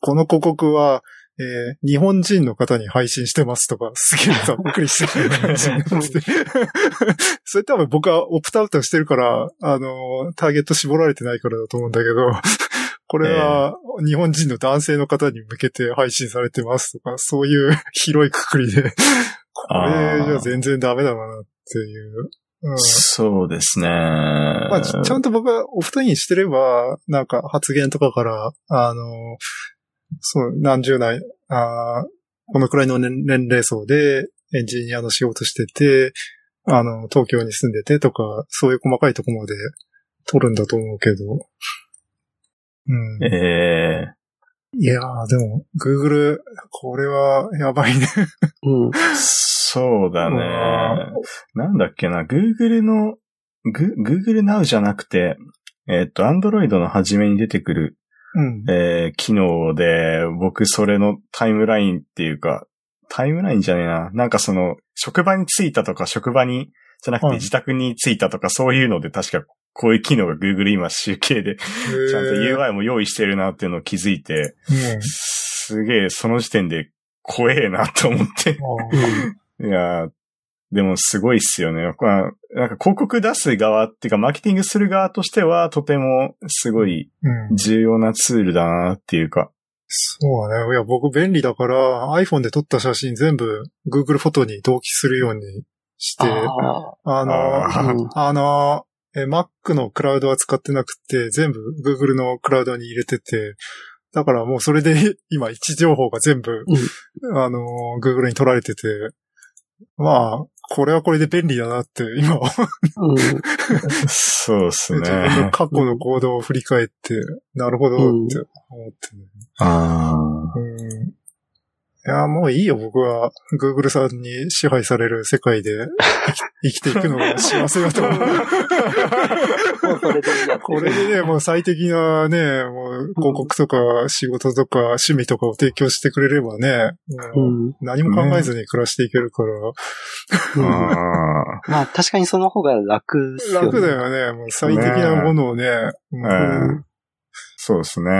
この広告は、えー日本人の方に配信してますとか、すげえざっくりしてる感じになって。て。<laughs> それ多分僕はオプトアウトしてるから、あの、ターゲット絞られてないからだと思うんだけど、これは日本人の男性の方に向けて配信されてますとか、そういう <laughs> 広いくくりで、これじゃ全然ダメだなっていう。うんそうですね。まあ、ちちゃんと僕はオフトインしてれば、なんか発言とかから、あの、そう、何十代、あーこのくらいの年年齢層でエンジニアの仕事してて、あの、東京に住んでてとか、そういう細かいとこまで取るんだと思うけど。うん。ええいやー、でも、Google、これはやばいね。うん。そうだうね。なんだっけな、Google の、グ Google Now じゃなくて、えっと、Android の初めに出てくる、うん。えー機能で、僕それのタイムラインっていうか、タイムラインじゃねえな。なんかその、職場に着いたとか、職場に、じゃなくてはい自宅に着いたとか、そういうので確かこういう機能が Google 今集計で、ちゃんと UI も用意してるなっていうのを気づいて、うんすげえその時点で怖えなと思って。<laughs> いやーでもすごいっすよね。まあなんか広告出す側っていうか、マーケティングする側としては、とてもすごいうん重要なツールだなっていうか。そうだね。いや、僕便利だから、iPhone で撮った写真全部 Google フォトに同期するようにして、ああの、ああ、うん。あの、え Mac のクラウドは使ってなくて、全部 Google のクラウドに入れてて、だからもうそれで <laughs> 今位置情報が全部、あの、Google に取られてて、まあ、これはこれで便利だなって今、うん。<laughs> そうっすね。過去の行動を振り返って、なるほどって思ってね。あうんいや、もういいよ、僕は。Google さんに支配される世界で生き <laughs> ていくのが幸せだと思う。これでね、もう最適なね、もう広告とか仕事とか趣味とかを提供してくれればね、う。もうん何も考えずに暮らしていけるから、あ。うんあ <laughs> まあ確かにその方が楽っすよね。楽だよね。もう最適なものをね。あ。うんうんそうですね。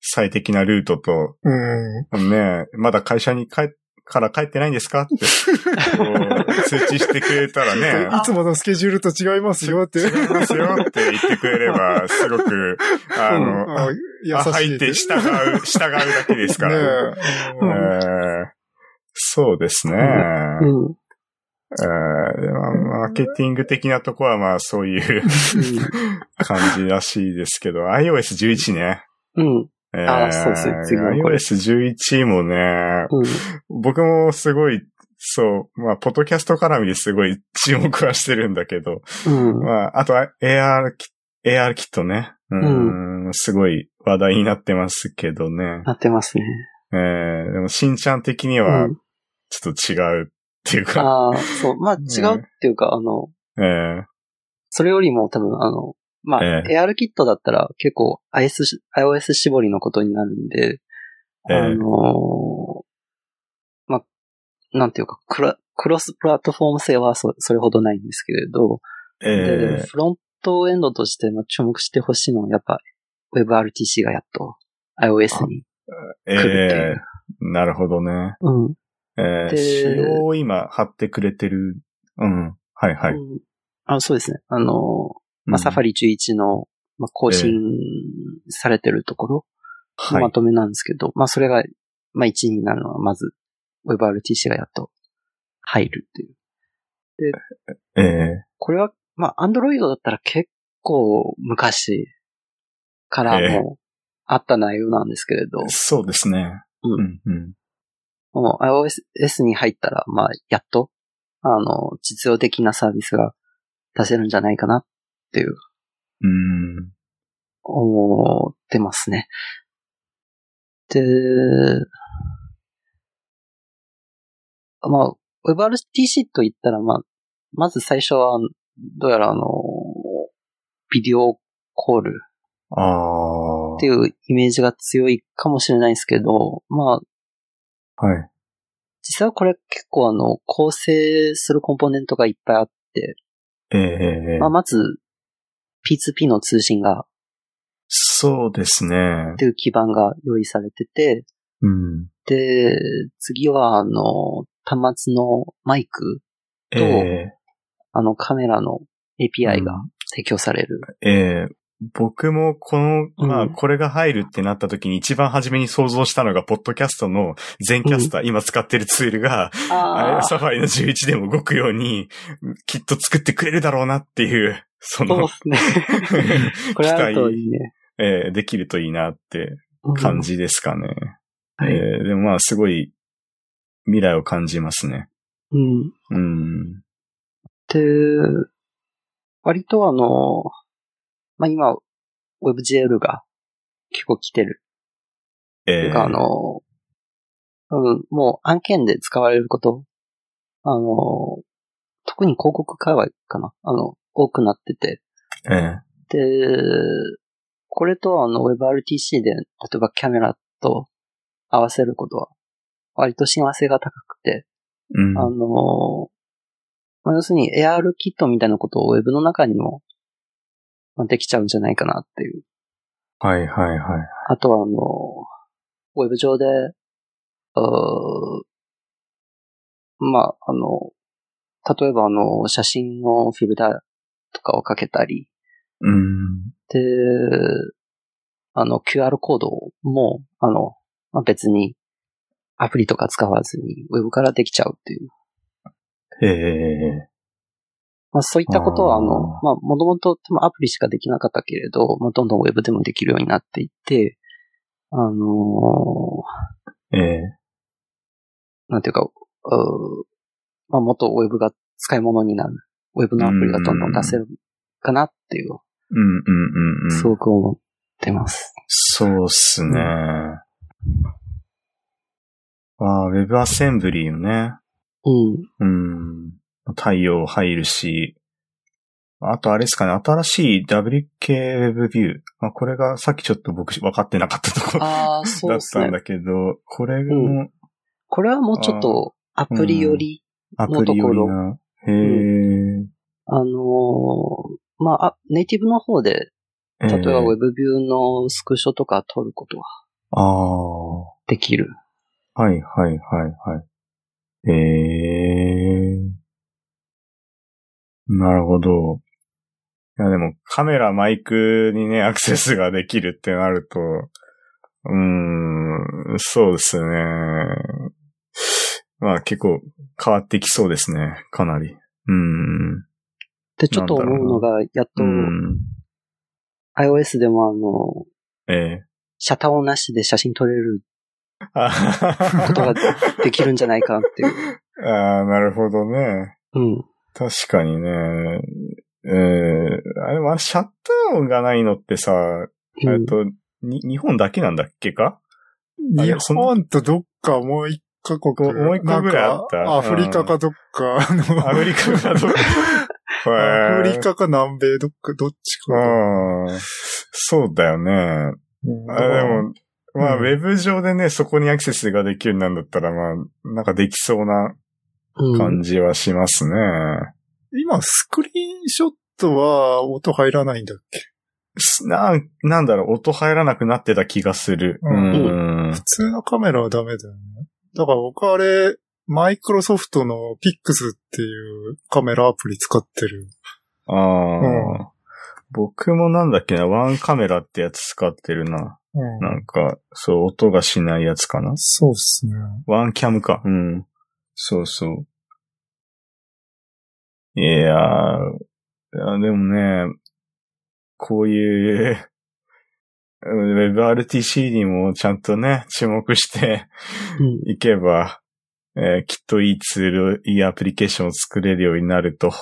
最適なルートと、うん。ね、まだ会社に帰っから帰ってないんですかって、<laughs> 通知してくれたらね、<laughs> いつものスケジュールと違いますよって。違いますよって言ってくれれば、すごく、あの、うんあ優あしい。入って従う、従うだけですから。ねえーそうですね。うん。えーまあマーケティング的なとこはまあそういう <laughs> 感じらしいですけど、iOS11 ね。うん。えーあーそうですね次のこれ iOS11 もね、うん。僕もすごい、そう、まあ、ポッドキャスト絡みですごい注目はしてるんだけど、うん。まあ、あとは AR キ、AR キットね。うん、すごい話題になってますけどね。なってますね。えー、でも、しんちゃん的にうはん。、ちょっと違うっていうか、ああ、そう。まあ違うっていうか、あの、えー、それよりも多分、あの、まあ、え AR キットだったら結構 iOS し iOS 絞りのことになるんで、ええあのまあ、なんていうか、クラクロスプラットフォーム性はそそれほどないんですけれど、でえフロントエンドとしてまあ注目してほしいのは、やっぱ WebRTC がやっと iOS にー、来るっていえう。ー、なるほどね。うん。えー、で仕様を今貼ってくれてる。うん。はいはい。うんあそうですね。あの、まあ、サファリ。リ11の、まあ、更新されてるところ、はいま。とめなんですけど、まあそれが、まあ1位になるのは、まず WebRTC がやっと入るっていう。ええこれは、まあ、アンドロイドだったら結構昔からもうあった内容なんですけれど、そうですね。うんうん、うん。もう iOS に入ったら、まあ、やっと、あの、実用的なサービスが出せるんじゃないかなっていう、うん。思ってますね。で、まあ、WebRTC と言ったら、まあ、まず最初は、どうやらあの、ビデオコールああ。っていうイメージが強いかもしれないですけど、まあ、はい。実際はこれ結構あの、構成するコンポーネントがいっぱいあって、ええまあ、まず、P2P の通信が、そうですね。っ。ていう基盤が用意されてて、うん。で、次はあの、端末のマイク、ええ。あのカメラの API が提供される。ええ。僕もこの、まあ、うんこれが入るってなった時に一番初めに想像したのが、ポッドキャストの全キャスター、今使ってるツールが、サファリの11でも動くように、きっと作ってくれるだろうなっていう、そのそうで、すね。<laughs> これあるといいね。えーできるといいなってうん感じですかね。はいえーでもまあ、すごい未来を感じますね。うん。うん。で、割とあの、まあ、今、WebGL が結構来てる。とえーあの、うん、もう案件で使われること、あの、特に広告界隈かな、あの、多くなってて。えーで、これとあの WebRTC で、例えばキャメラと合わせることは、割と親和性が高くて、うん。あの、まあ、要するに AR キットみたいなことを Web の中にもまあできちゃうんじゃないかなっていう。はいはいはい。あとはあの、Web 上で、まあ、あの、例えばあの、写真のフィルターとかをかけたり、うん。で、あの、QR コードも、あの、まあ、別にアプリとか使わずに Web からできちゃうっていう。ええまあ、そういったことは、あの、まあ、もともと多分アプリしかできなかったけれど、まあ、どんどん Web でもできるようになっていって、あのーええなんていうか、うーまあ、もっと Web が使い物になる。Web のアプリがどんどん出せるかなっていう、うんうんうんうん。すごく思ってます。そうっすね。ああ、Web アセンブリーよね。うん。うん。太陽入るし、あとあれですかね、新しい WKWebView。まあ、これがさっきちょっと僕分かってなかったとこああ、そうだっ。たんだけど、これうもこれはもうちょっとアプリより、アプリ寄へえ。あのーまああ、ネイティブの方で、え例えばえ WebView のスクショとか撮ることはああ。はできる。いはいはいはい。ええ。なるほど。いやでもカメラ、マイクにね、<laughs> アクセスができるってなると、うーん、そうですね。まあ結構変わってきそうですね。かなり。うん。で、ちょっと思うのが、やっとうん。iOS でもあの、ええシャタオなしで写真撮れるあことができるんじゃないかなっていう。<laughs> あー、なるほどね。うん。確かにね。えー、あれ、まあ、シャッター音がないのってさ、うん、えっと、に、日本だけなんだっけか？あ日本とどっかもう一カ国。もう一個ぐらい？あったなんかアフリカかどっか、あの、アフリカがどこ <laughs> アフリカか南米どっか、どっちか。うん。そうだよね。うんあでも、まあ、うんウェブ上でね、そこにアクセスができるようになるんだったら、まあ、なんかできそうなうん感じはしますね。今、スクリーンショットは音入らないんだっけ？すな、なんだろう、音入らなくなってた気がする。ううんん。普通のカメラはダメだよね。だから僕あれ、マイクロソフトの Pix っていうカメラアプリ使ってる。ああ、僕もなんだっけな、ワンカメラってやつ使ってるな。うんなんか、そう、音がしないやつかな。そうっすね。ワンキャムか。うん。そうそう。いやー、でもね、こういう、WebRTC にもちゃんとね、注目していけば、うん、えー、きっといいツール、いいアプリケーションを作れるようになると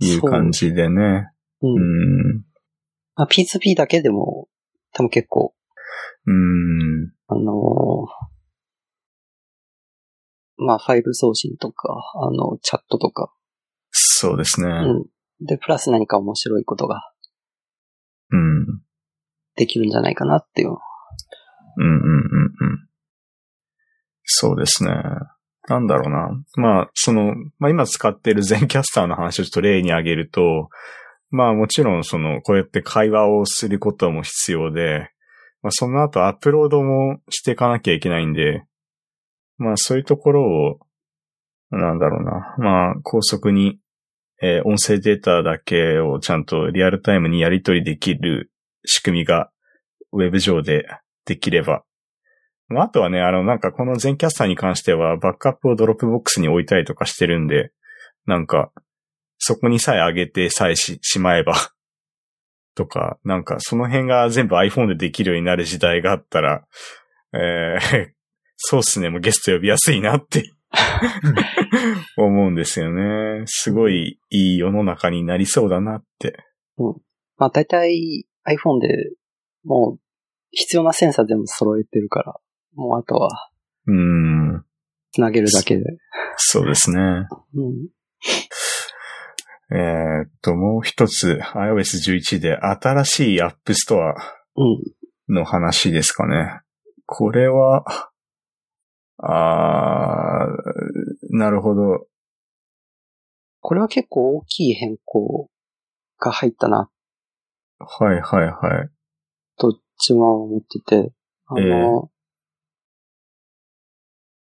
いう感じでね。う。うん。まあ、P2P だけでも、多分結構、うん。あのー、まあ、ファイル送信とか、あの、チャットとか。そうですね。うん。で、プラス何か面白いことが。うん。できるんじゃないかなっていう。うんうんうんうん。そうですね。なんだろうな。まあ、その、まあ今使っている全キャスターの話をちょっと例に挙げると、まあもちろんその、こうやって会話をすることも必要で、まあその後アップロードもしていかなきゃいけないんで、まあそういうところを、なんだろうな。まあ高速に、えー、音声データだけをちゃんとリアルタイムにやり取りできる仕組みがウェブ上でできれば。まあ、あとはね、あの、なんかこの Zencastr に関してはバックアップを Dropbox に置いたりとかしてるんで、なんか、そこにさえ上げてさえし、しまえば <laughs> とか、なんかその辺が全部 iPhone でできるようになる時代があったら、えー、<laughs> そうっすね、もうゲスト呼びやすいなって <laughs> 思うんですよね。すごいいい世の中になりそうだなって。うん。まあ大体 iPhone でもう必要なセンサー全部揃えてるから、もうあとは、うん。つなげるだけで。そうですね。うん。えっと、もう一つ iOS11 で新しい App Store の話ですかね。うん、これは、あー、なるほど。これは結構大きい変更が入ったな。はいはいはい。どっちも思ってて、あの、えー、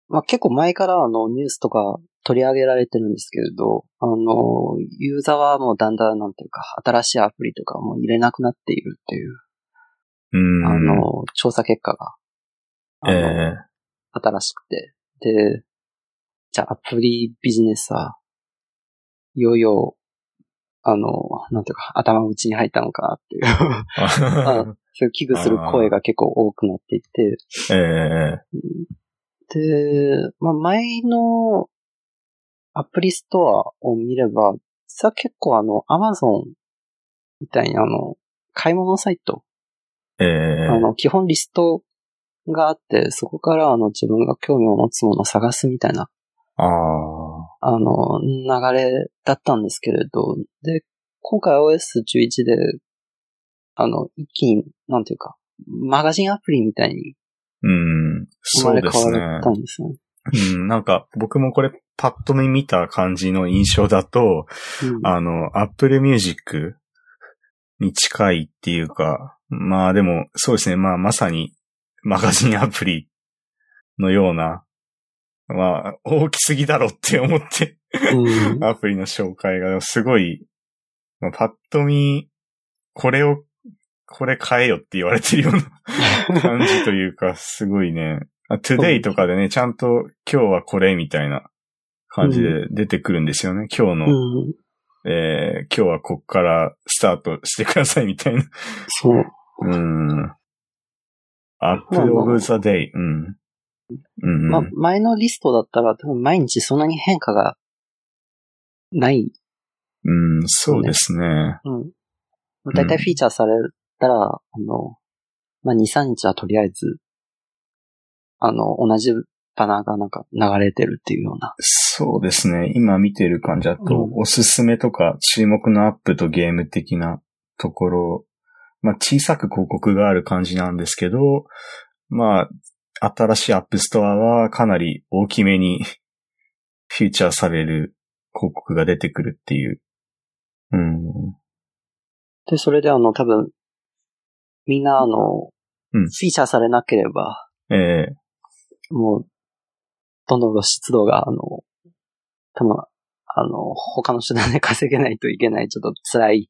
まあ、結構前からあのニュースとか取り上げられてるんですけれど、あの、ユーザーはもうだんだんなんていうか、新しいアプリとかも入れなくなっているっていう、うんあの、調査結果が、ええー、新しくて。で、じゃあアプリビジネスは、いよいよあの、なんていうか、頭打ちに入ったのかなっていう <laughs> そういう危惧する声が結構多くなっていて。えー、で、まあ、前のアプリストアを見れば、実は結構あの、アマゾンみたいにあの、買い物サイト。えー、あの、基本リストがあって、そこからあの、自分が興味を持つものを探すみたいな。ああ。あの、流れだったんですけれど、で、今回 OS11 で、あの、一気に、なんていうか、マガジンアプリみたいに、うん、生まれ変わったんですね。うん、なんか、僕もこれ、パッと見見た感じの印象だと、うん、あの、Apple Music に近いっていうか、まあでも、そうですね、まあまさに、マガジンアプリのような、まあ、大きすぎだろって思ってうん、アプリの紹介がすごい、まあ、パッと見、これを、これ変えよって言われてるような <laughs> 感じというか、すごいね。today とかでね、ちゃんと今日はこれみたいな感じで出てくるんですよね。今日の、うん、えー、今日はこっからスタートしてくださいみたいな。そう。うん。Apple of the day. うん。うん、まあ、前のリストだったら多分毎日そんなに変化がない、うん、そうですね。うん。だいたいフィーチャーされたら、うん、あの、まあ、2、3日はとりあえず、あの、同じバナーがなんか流れてるっていうような。そうですね。今見てる感じだと、うん、おすすめとか注目のアップとゲーム的なところ、まあ、小さく広告がある感じなんですけど、まあ、新しい App Store はかなり大きめに <laughs> フィーチャーされる広告が出てくるっていう。うん。で、それであの、多分、みんなあの、うん、フィーチャーされなければ、ええー、もう、どんどん露出度が、あの、多分、あの、他の手段で稼げないといけない、ちょっと辛い。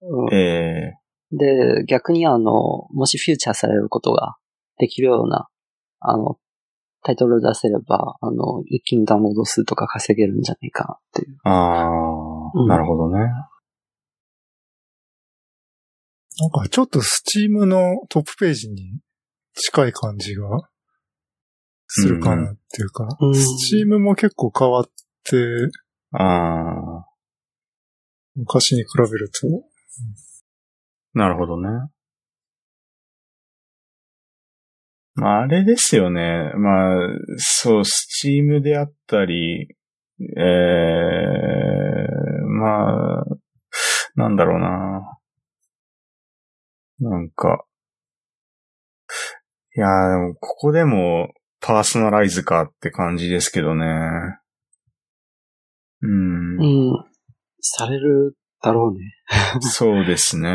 うん、ええー、で、逆にあの、もしフューチャーされることができるようなあの、タイトルを出せれば、あの、一気にダウンロード数とか稼げるんじゃないかなっていう。ああ、うん。なるほどね。なんかちょっとスチームのトップページに近い感じがするかなっていうか、うん。スチームも結構変わって、ああ、昔に比べると、なるほどね。まあ、あれですよね。まあ、そう、スチームであったり、ええまあ、なんだろうな。なんか、いやー、でもここでもパーソナライズかって感じですけどね。うん。うん。されるだろうね。そうですね。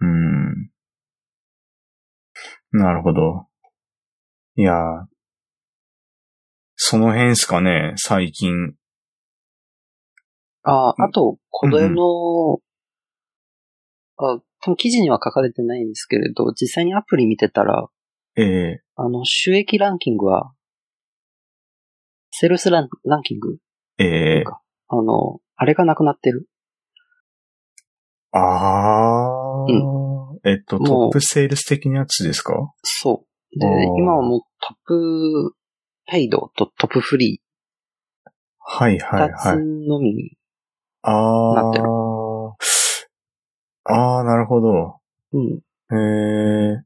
うん。なるほど。いやー、その辺ですかね、最近。あ、あと、これの、あ、多分記事には書かれてないんですけれど、実際にアプリ見てたら、ええ。あの、収益ランキングは、セールスランランキングええ。あの、あれがなくなってる。あー、えっと、トップセールス的なやつですか？そう。であー、今はもうトップペイドとトップフリはいー、二つはいはい。のみに。あなってるー。あー、なるほど。うん。ええ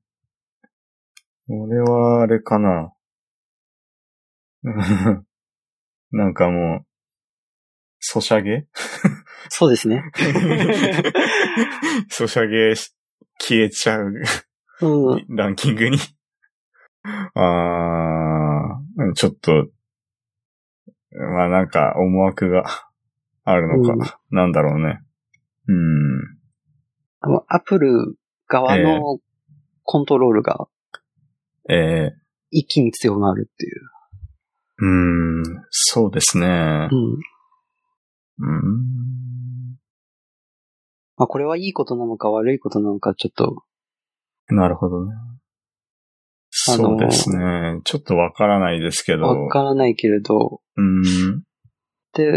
俺は、あれかな。<laughs> なんかもう、ソシャゲ？<laughs> そうですね。<laughs> ソシャゲし消えちゃううん。<laughs> ランキングに。<laughs> あー、ちょっと、まあなんか思惑が <laughs> あるのか。なんだろうね。うん。あの、アップル側のコントロールがえ一気に強くなるっていう。ー、うん、そうですねう。ん。うん。まあ、これはいいことなのか悪いことなのか、ちょっと、なるほどね。あのーそうですね。ちょっとわからないですけど。わからないけれど、うん。で、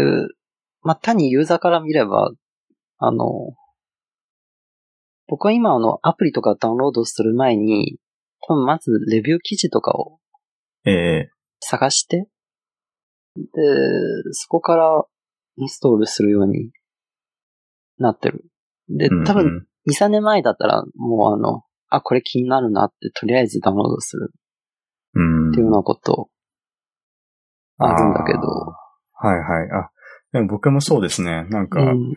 まあ、単にユーザーから見れば、あの、僕は今あの、アプリとかダウンロードする前に、多分まずレビュー記事とかをええ探して、で、そこからインストールするようになってる。で、多分うんうん2、3年前だったら、もうあの、あ、これ気になるなって、とりあえずダウンロードするうん。っていうようなことあるんだけど、はいはい。あ、でも僕もそうですね。なんか、うん、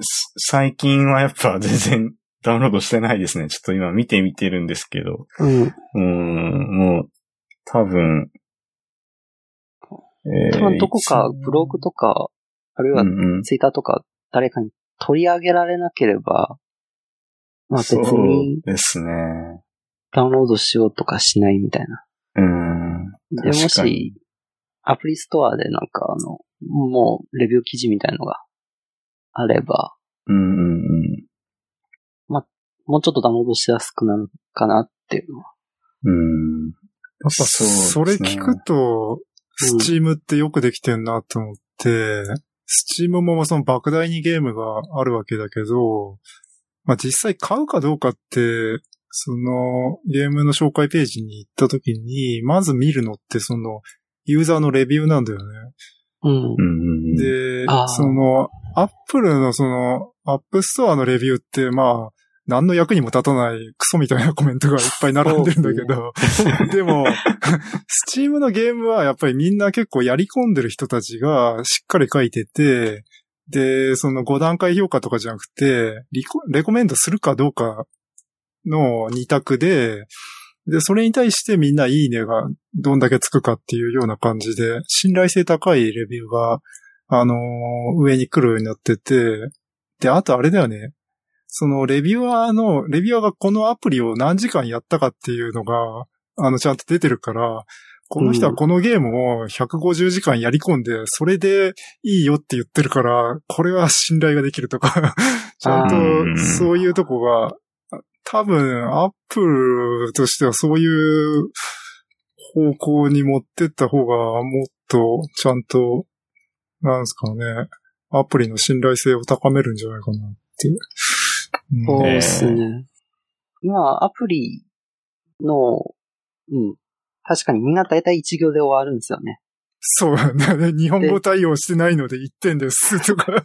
す最近はやっぱ全然 <laughs> ダウンロードしてないですね。ちょっと今見てみてるんですけど。うん。うーん、もう、多分、え多分どこかブログとか、あるいはツイッターとか誰かに取り上げられなければ、まあ別そうにですね。ダウンロードしようとかしないみたいな。うん。で、も確かにし、アプリストアでなんかあの、もうレビュー記事みたいのがあれば、うんうんうん。もうちょっとダウンロードしやすくなるかなっていうのは。うん。やっぱそうそれ聞くと、スチームってよくできてんなと思って、スチームもその莫大にゲームがあるわけだけど、まあ実際買うかどうかって、そのゲームの紹介ページに行った時に、まず見るのってそのユーザーのレビューなんだよね。うん。でその、アップルのその、 App Store のレビューって、まあ、何の役にも立たないクソみたいなコメントがいっぱい並んでるんだけど、でも、 Steam のゲームはやっぱりみんな結構やり込んでる人たちがしっかり書いてて、で、その5段階評価とかじゃなくて、レコメンドするかどうかの2択で、で、それに対してみんないいねがどんだけつくかっていうような感じで、信頼性高いレビューが、あのー上に来るようになってて、で、あとあれだよね。そのレビュアーの、レビュアーがこのアプリを何時間やったかっていうのが、あの、ちゃんと出てるから、この人はこのゲームを150時間やり込んで、それでいいよって言ってるから、これは信頼ができるとか、<laughs> ちゃんとそういうとこが、多分、アップルとしてはそういう方向に持ってった方がもっとちゃんと、なんですかね、アプリの信頼性を高めるんじゃないかなって。うんそうですね。今、アプリの、うん。確かにみんな大体一行で終わるんですよね。そうなんだね。日本語対応してないので1点ですとか、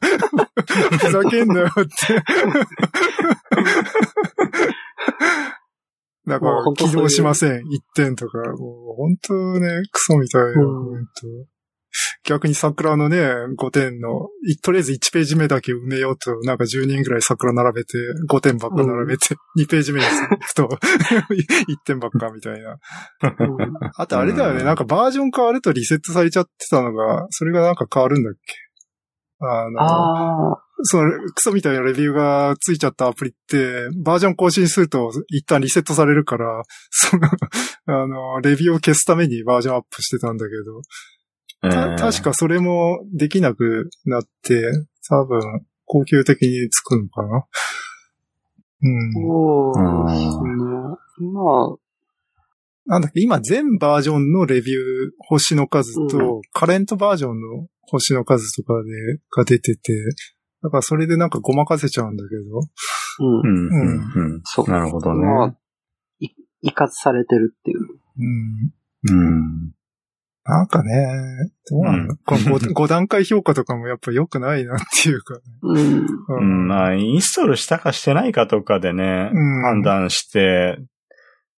ふざけんなよって。<laughs> だから起動しません。1点とか、もう本当ね、クソみたいなうんコメント。<laughs> 逆に桜のね、5点の、いとりあえず1ページ目だけ埋めようと、なんか10人ぐらい桜並べて、5点ばっか並べて、2ページ目に行くと、<laughs> 1点ばっかみたいな。うん。あとあれだよね、うん。なんかバージョン変わるとリセットされちゃってたのが、それがなんか変わるんだっけ？あの、ああ、そのクソみたいなレビューがついちゃったアプリって、バージョン更新すると一旦リセットされるから、その、あの、レビューを消すためにバージョンアップしてたんだけど、た確かそれもできなくなって、多分、恒久的につくのかなうん。そうですね。今、なんだっけ、今全バージョンのレビュー星の数と、うカレントバージョンの星の数とかで、が出てて、だからそれでなんかごまかせちゃうんだけど、うん。うん、うん、うん。そう。なるほどね。まあ、い、いかつされてるっていう。うん。うん。なんかね、どうなんだ、うんこの 5, <laughs> 段階評価とかもやっぱ良くないなっていうか、ね。うん。ううん、まあ、インストールしたかしてないかとかでね、うん判断して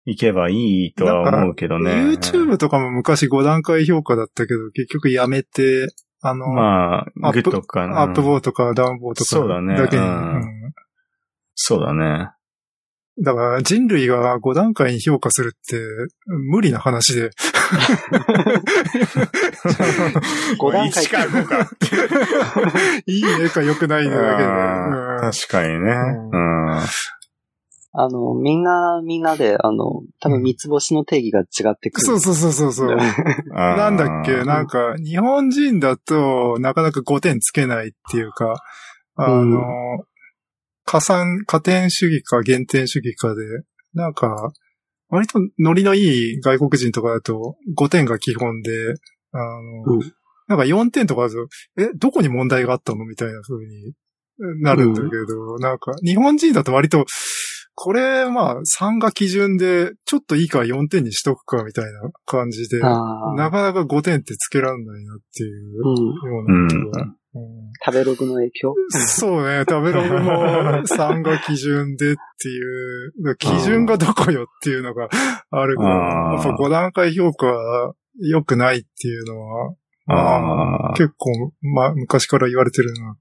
いけばいいとは思うけどね。YouTube とかも昔5段階評価だったけど、結局やめて、あの、まあ、アップグッドかな。アップボーとかダウンボーとかそうだねだけに、うんうんそうだね。だから人類が5段階に評価するって無理な話で。<laughs> 5段階1か5か。いいねか良くないねだけで。確かにね。ううん。あの、みんな、みんなで、あの、多分三つ星の定義が違ってくる。そうそうそうそうそう。ななんだっけ？なんか、日本人だとなかなか5点つけないっていうか、あの、うん加算、加点主義か減点主義かで、なんか、割とノリのいい外国人とかだと5点が基本で、あの、うんなんか4点とかだと、え、どこに問題があったの？みたいな風になるんだけど、なんか、日本人だと割と、これ、まあ、3が基準で、ちょっといいから4点にしとくか、みたいな感じで。なかなか5点ってつけらんないなっていううん。ようなことが。うん食べログの影響？そうね、食べログも3が基準でっていう、基準がどこよっていうのがあるから、やっぱ5段階評価は良くないっていうのは、まあ結構、まあ、昔から言われてるなっ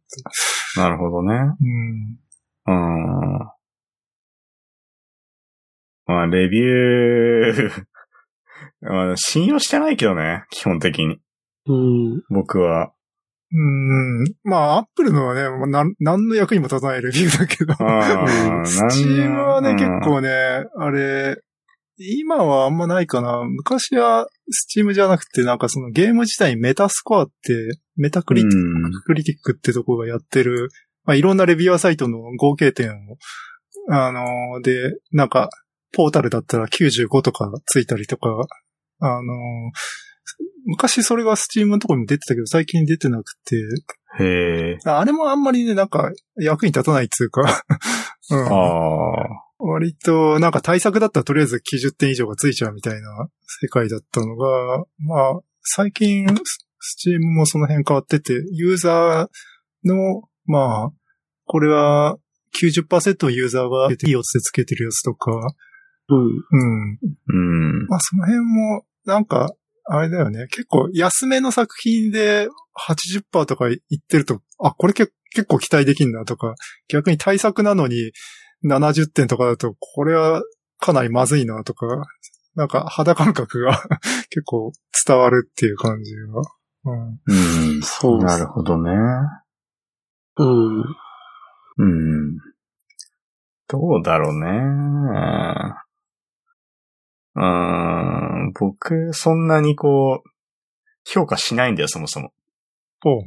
て。なるほどね。うん。うん。まあ、レビュー <laughs> まあ、信用してないけどね、基本的に。うん。僕は。うん。まあ、アップルのはね、まあなん何の役にも立たないレビューだけど。<laughs> スチームはね、結うん構ね、あれ、今はあんまないかな。昔はスチームじゃなくて、なんかそのゲーム自体にメタスコアって、メタクリティうんクリティックってとこがやってる、まあ、いろんなレビュアーサイトの合計点を、あのーで、なんか、ポータルだったら95とかついたりとか、あのー昔それがスチームのところにも出てたけど、最近出てなくて、へえ。あれもあんまりね、なんか、役に立たないっていうか、<laughs> うんああ。割と、なんか対策だったらとりあえず90点以上がついちゃうみたいな世界だったのが、まあ、最近、ススチームもその辺変わってて、ユーザーの、まあ、これは90%ユーザーがいいやつでつけてるやつとか、うん。うん。うん。まあその辺も、なんか、あれだよね。結構安めの作品で80%とか言ってると、あ、これけ結構期待できんなとか、逆に対策なのに70点とかだと、これはかなりまずいなとか、なんか肌感覚が <laughs> 結構伝わるっていう感じが。うん。うん。そうなるほどね。うん。うん。どうだろうね。うーん。僕、そんなにこう、評価しないんだよ、そもそも。おう。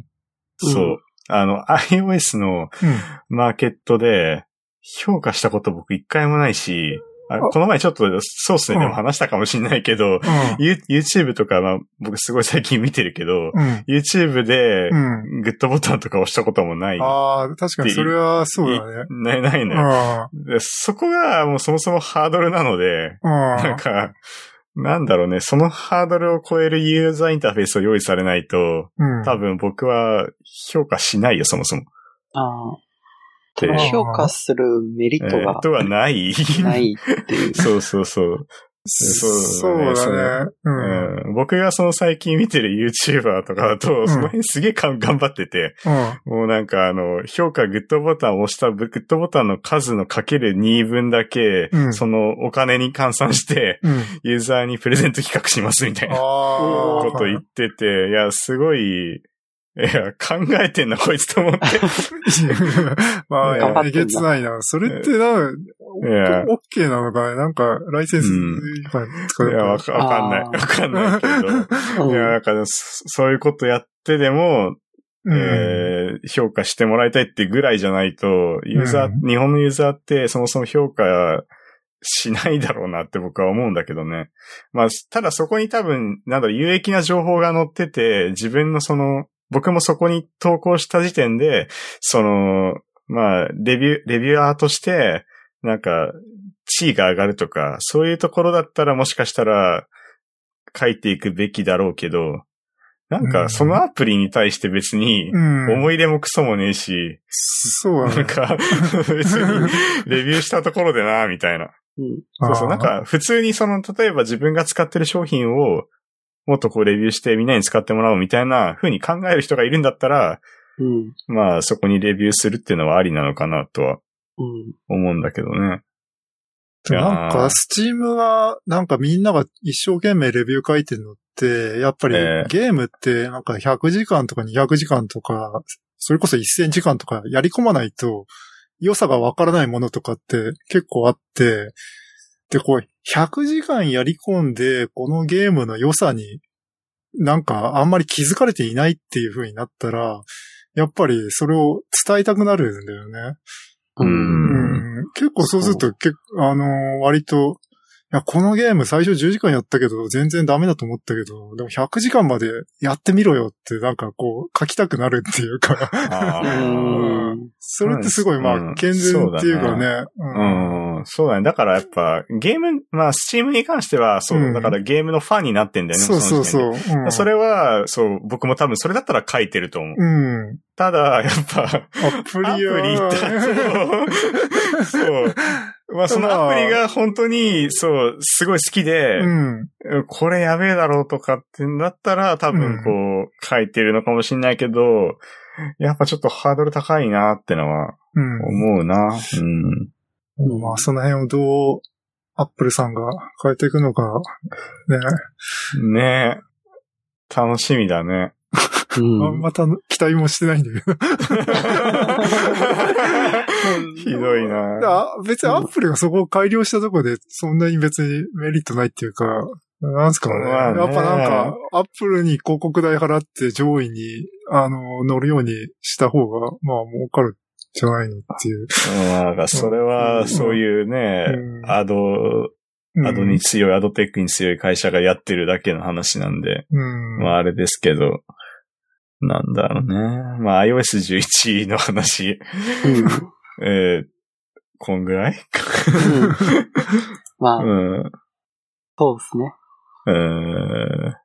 そう。うんあの、iOS のうん。マーケットで、評価したこと僕一回もないし、あこの前ちょっとソースでも話したかもしれないけど、ユ YouTube とか、まあ、僕すごい最近見てるけど、うん。YouTube でうん。グッドボタンとか押したこともない。ああ、確かにそれはそうだね。ない、ないのよ。あでそこがもうそもそもハードルなので、あ。なんか、なんだろうね、そのハードルを超えるユーザーインターフェースを用意されないと、うん。多分僕は評価しないよ、そもそも。ああ。評価するメリえットがー、とはない。ないっていう。<laughs> そうそうそう。そうだね。うん。うん僕がその最近見てる YouTuber とかだと、その辺すげえ頑張ってて、うん。もうなんかあの、評価グッドボタンを押したグッドボタンの数のかける2分だけ、うんそのお金に換算して、うん。ユーザーにプレゼント企画しますみたいな。こと言ってて、いや、すごい、いや、考えてんな、こいつと思って。<laughs> まあ、えげつないな。それってな、オッケーなのかねなんか、ライセンスいや、わうかわかんない。わかんないけど。<laughs> うんいや、なんか、そそういうことやってでも、うん。えー評価してもらいたいってぐらいじゃないと、ユーザー、うん日本のユーザーってそもそも評価しないだろうなって僕は思うんだけどね。まあ、ただそこに多分、なんだろう、有益な情報が載ってて、自分のその、僕もそこに投稿した時点で、その、まあ、レビュー、レビュアーとして、なんか、地位が上がるとか、そういうところだったらもしかしたら、書いていくべきだろうけど、なんか、うんそのアプリに対して別に、うん。思い入れもクソもねえし、そうだね。なんか、別に、レビューしたところでな、みたいな。うんそうそう、なんか、普通にその、例えば自分が使ってる商品を、もっとこうレビューしてみんなに使ってもらおうみたいな風に考える人がいるんだったら、うん。まあそこにレビューするっていうのはありなのかなとはうん。思うんだけどね。でもなんか、スチームが、なんかみんなが一生懸命レビュー書いてるのって、やっぱりええゲームってなんか100時間とか200時間とか、それこそ1000時間とかやり込まないと、良さがわからないものとかって結構あって、で、こう、100時間やり込んで、このゲームの良さに、なんかあんまり気づかれていないっていう風になったら、やっぱりそれを伝えたくなるんだよね。う。うんうん結構そうすると、結構、あのー割と、いや、このゲーム最初10時間やったけど、全然ダメだと思ったけど、でも100時間までやってみろよって、なんかこう、書きたくなるっていうか。それってすごい、まうんあ、健全っていうかね。うん、そうだね。だからやっぱ、ゲーム、まあ、スチームに関しては、そう、うんだからゲームのファンになってんだよね。そうそうそう。うんそれは、そう、僕も多分それだったら書いてると思う。うん。ただ、やっぱ、アプリアプリはって、<laughs> そう。まあ、そのアプリが本当に、そう、すごい好きで、うん。これやべえだろうとかってなったら、多分こう、書いてるのかもしれないけど、やっぱちょっとハードル高いなってのはうん。思うな。うん。まあ、その辺をどう、アップルさんが変えていくのか、ね。ねえ。楽しみだね。うん。また期待もしてないんだけど。<laughs> ひどいな。あ別にアップルがそこを改良したところで、そんなに別にメリットないっていうか、なんすかね。まあねやっぱなんか、アップルに広告代払って上位に、あの、乗るようにした方が、まあ儲かるんじゃないのっていう。うんなんかそれは、そういうね、うんアド、うんアドに強い、アドテックに強い会社がやってるだけの話なんで、うん。まああれですけど、なんだろうね。まあ iOS11 の話、うん。えー、こんぐらい？まあ、うん。そうですね。うーん。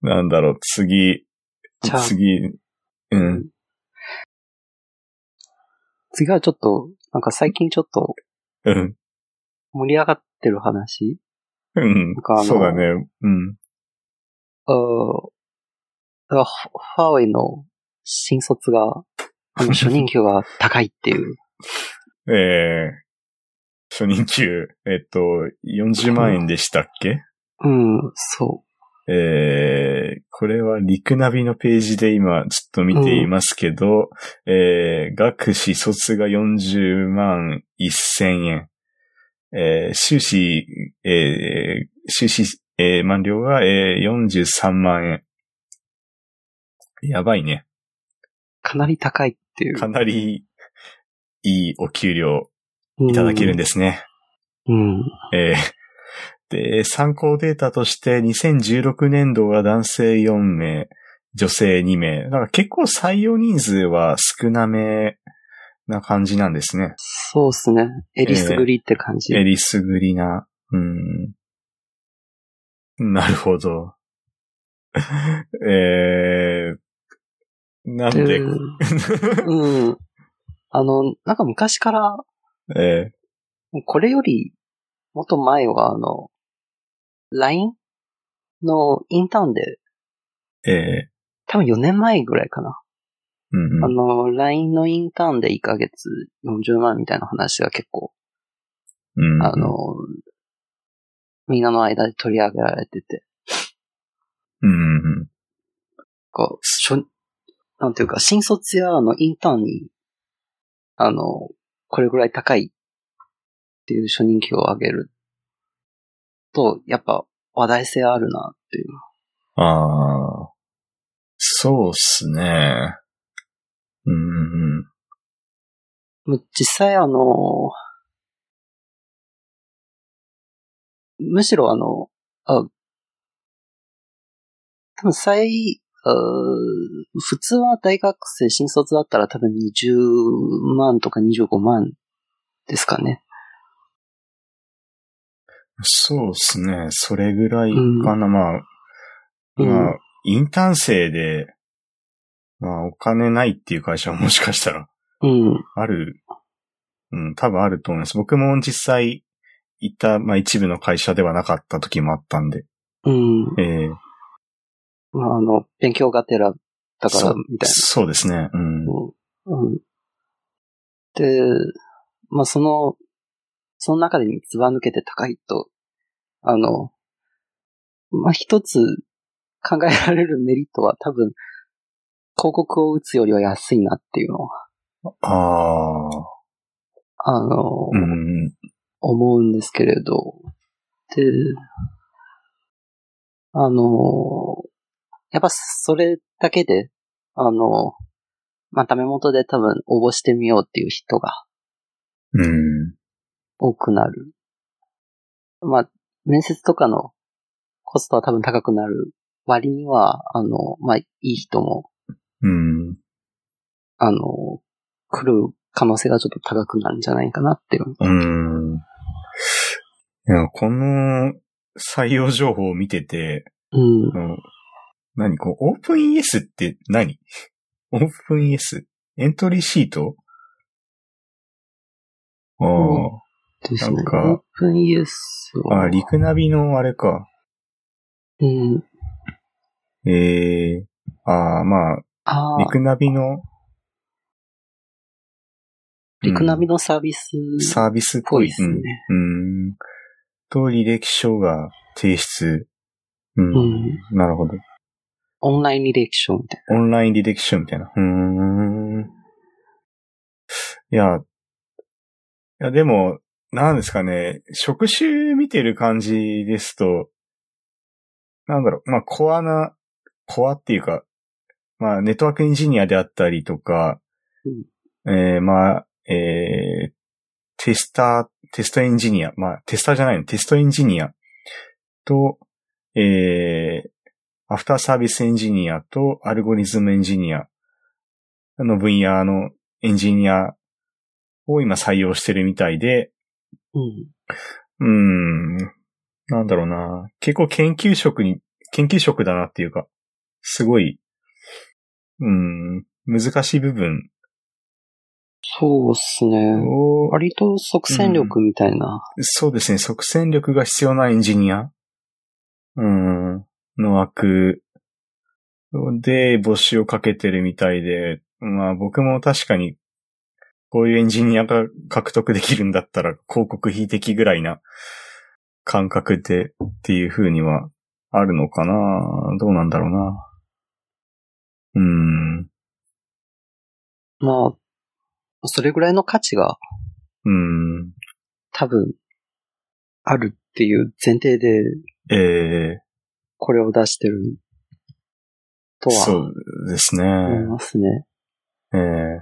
なんだろう、次、次、うん。次はちょっと、なんか最近ちょっとうん。盛り上がってる話？うんなんかそうだね。うん。あファーウェイの新卒が、あの、初任給が高いっていう。<laughs> えー、初任給、えっと、40万円でしたっけ？うん、そえー、これはリクナビのページで今ちょっと見ていますけど、えー、学士卒が40万1000円。えー、修士、えー、修士、えー、満了が、えー、43万円。やばいね。う。かなり高いっていう。かなりいいお給料いただけるんですね。うん。えーで、参考データとして2016年度は男性4名、女性2名。だから結構採用人数は少なめな感じなんですね。そうですね。エリスグリって感じ。えりすぐりな。うん。なるほど。<laughs> えー、なんでで、うん。あの、なんか昔から、えこれより、もっと前は、あの、LINE のインターンで、ー、え多分4年前ぐらいかな。ー、うんあの、LINE のインターンで1ヶ月40万みたいな話が結構、うん。うんあ、の、みんなの間で取り上げられてて、うんうんうん。こう、しょ、なんていうか、新卒やあのインターンに、あの、これぐらい高いっていう初任給を上げると、やっぱ話題性あるなっていう。ああ、そうっすね。うん実際あの、むしろあの、あ、多分最、あ普通は大学生新卒だったら多分20万とか25万ですかね。そうっすね。それぐらいかな。まあ、うんまあ、インターン生で、まあ、お金ないっていう会社はもしかしたらうん。ある、うん、多分あると思います。僕も実際行った、まあ一部の会社ではなかった時もあったんで。うん。ええまあ、あの、勉強がてらだからみたいそうですね。うん。な。うん。うん。で、まあ、その、その中でずば抜けて高いと、あの、まあ、一つ考えられるメリットは多分、広告を打つよりは安いなっていうのは、ああ、あの、うん。思うんですけれど、で、あの、やっぱそれだけで、あの、まあ、ダメ元で多分応募してみようっていう人がうん。多くなる。まあ、面接とかのコストは多分高くなる割には、あの、まあ、いい人も、うん。あの、来る可能性がちょっと高くなるんじゃないかなっていう。うん。いや、この採用情報を見てて、うん。何？こう、オープンイエスって何？オープンイエス？エントリーシート？あですね。なんかオープンイエスあ、は。あ、リクナビのあれか。うん。ええああ、まあ、ああ、リクナビの、リクナビのサービスサービスっっぽいですね。うん。うん。と、履歴書が提出。うん。うんなるほど。オンライン履歴書みたいオンライン履歴書みたいな。うーん。いや、いや、でも、なんですかね、職種見てる感じですと、なんだろう、まあ、コアな、コアっていうか、まあ、ネットワークエンジニアであったりとか、えーまあ、えーテスター、テストエンジニア、まあ、テスターじゃないの、テストエンジニアと、えーアフターサービスエンジニアとアルゴリズムエンジニアの分野のエンジニアを今採用してるみたいで、な。うん。ん、なんだろうな。結構研究職に、研究職だなっていうか、すごい、うーん、難しい部分そうっすね。を、割と即戦力みたいな。そうですね、即戦力が必要なエンジニア、うん、の枠で募集をかけてるみたいで、まあ僕も確かに、こういうエンジニアが獲得できるんだったら広告費的ぐらいな感覚でっていう風にはあるのかな。どうなんだろうな。うん、まあ、それぐらいの価値がうん、多分あるっていう前提でええこれを出してるとはそうですね。思いますね。ええ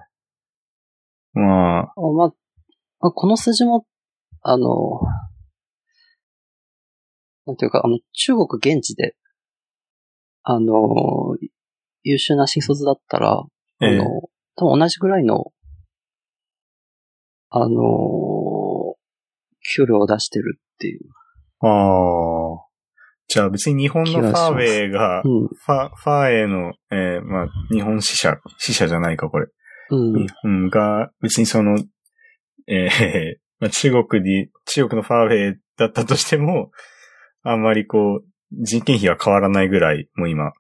まあ、あまあ、まあこの数字も、あの、なんていうか、あの、中国現地で、あの、優秀な新卒だったら、ええあの、多分同じぐらいの、あの、給料を出してるっていう。ああ。じゃあ別に日本のファーウェイが、うん。ファ、ファーウェイの、えーまあ、日本支社、支社じゃないか、これ。うん。うん、が、別にその、えー <laughs> まあ、中国に、中国のファーウェイだったとしても、あんまりこう、人件費は変わらないぐらい、もう今、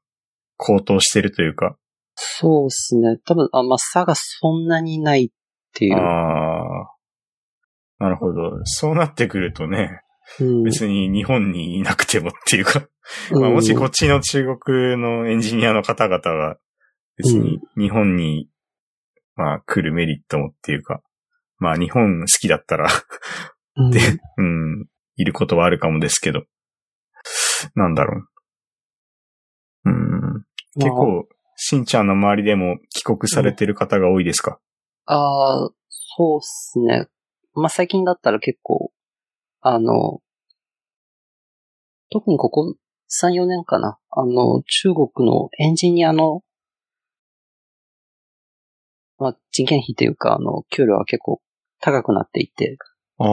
高騰してるというか。そうですね。多分、あ、まあ、差がそんなにないっていう。ああ。なるほど。そうなってくるとね、うん別に日本にいなくてもっていうか、もしこっちの中国のエンジニアの方々が、別に日本に、まあ来るメリットもっていうか、まあ日本好きだったら、うん。でうん、いることはあるかもですけど、なんだろう。うん、結ま構、しんちゃんの周りでも帰国されてる方が多いですか、ああー、そうっすね。まあ、最近だったら結構、あの、特にここ3、4年かな。あの、中国のエンジニアの、まあ、人件費というか、あの、給料は結構高くなっていて、ああ。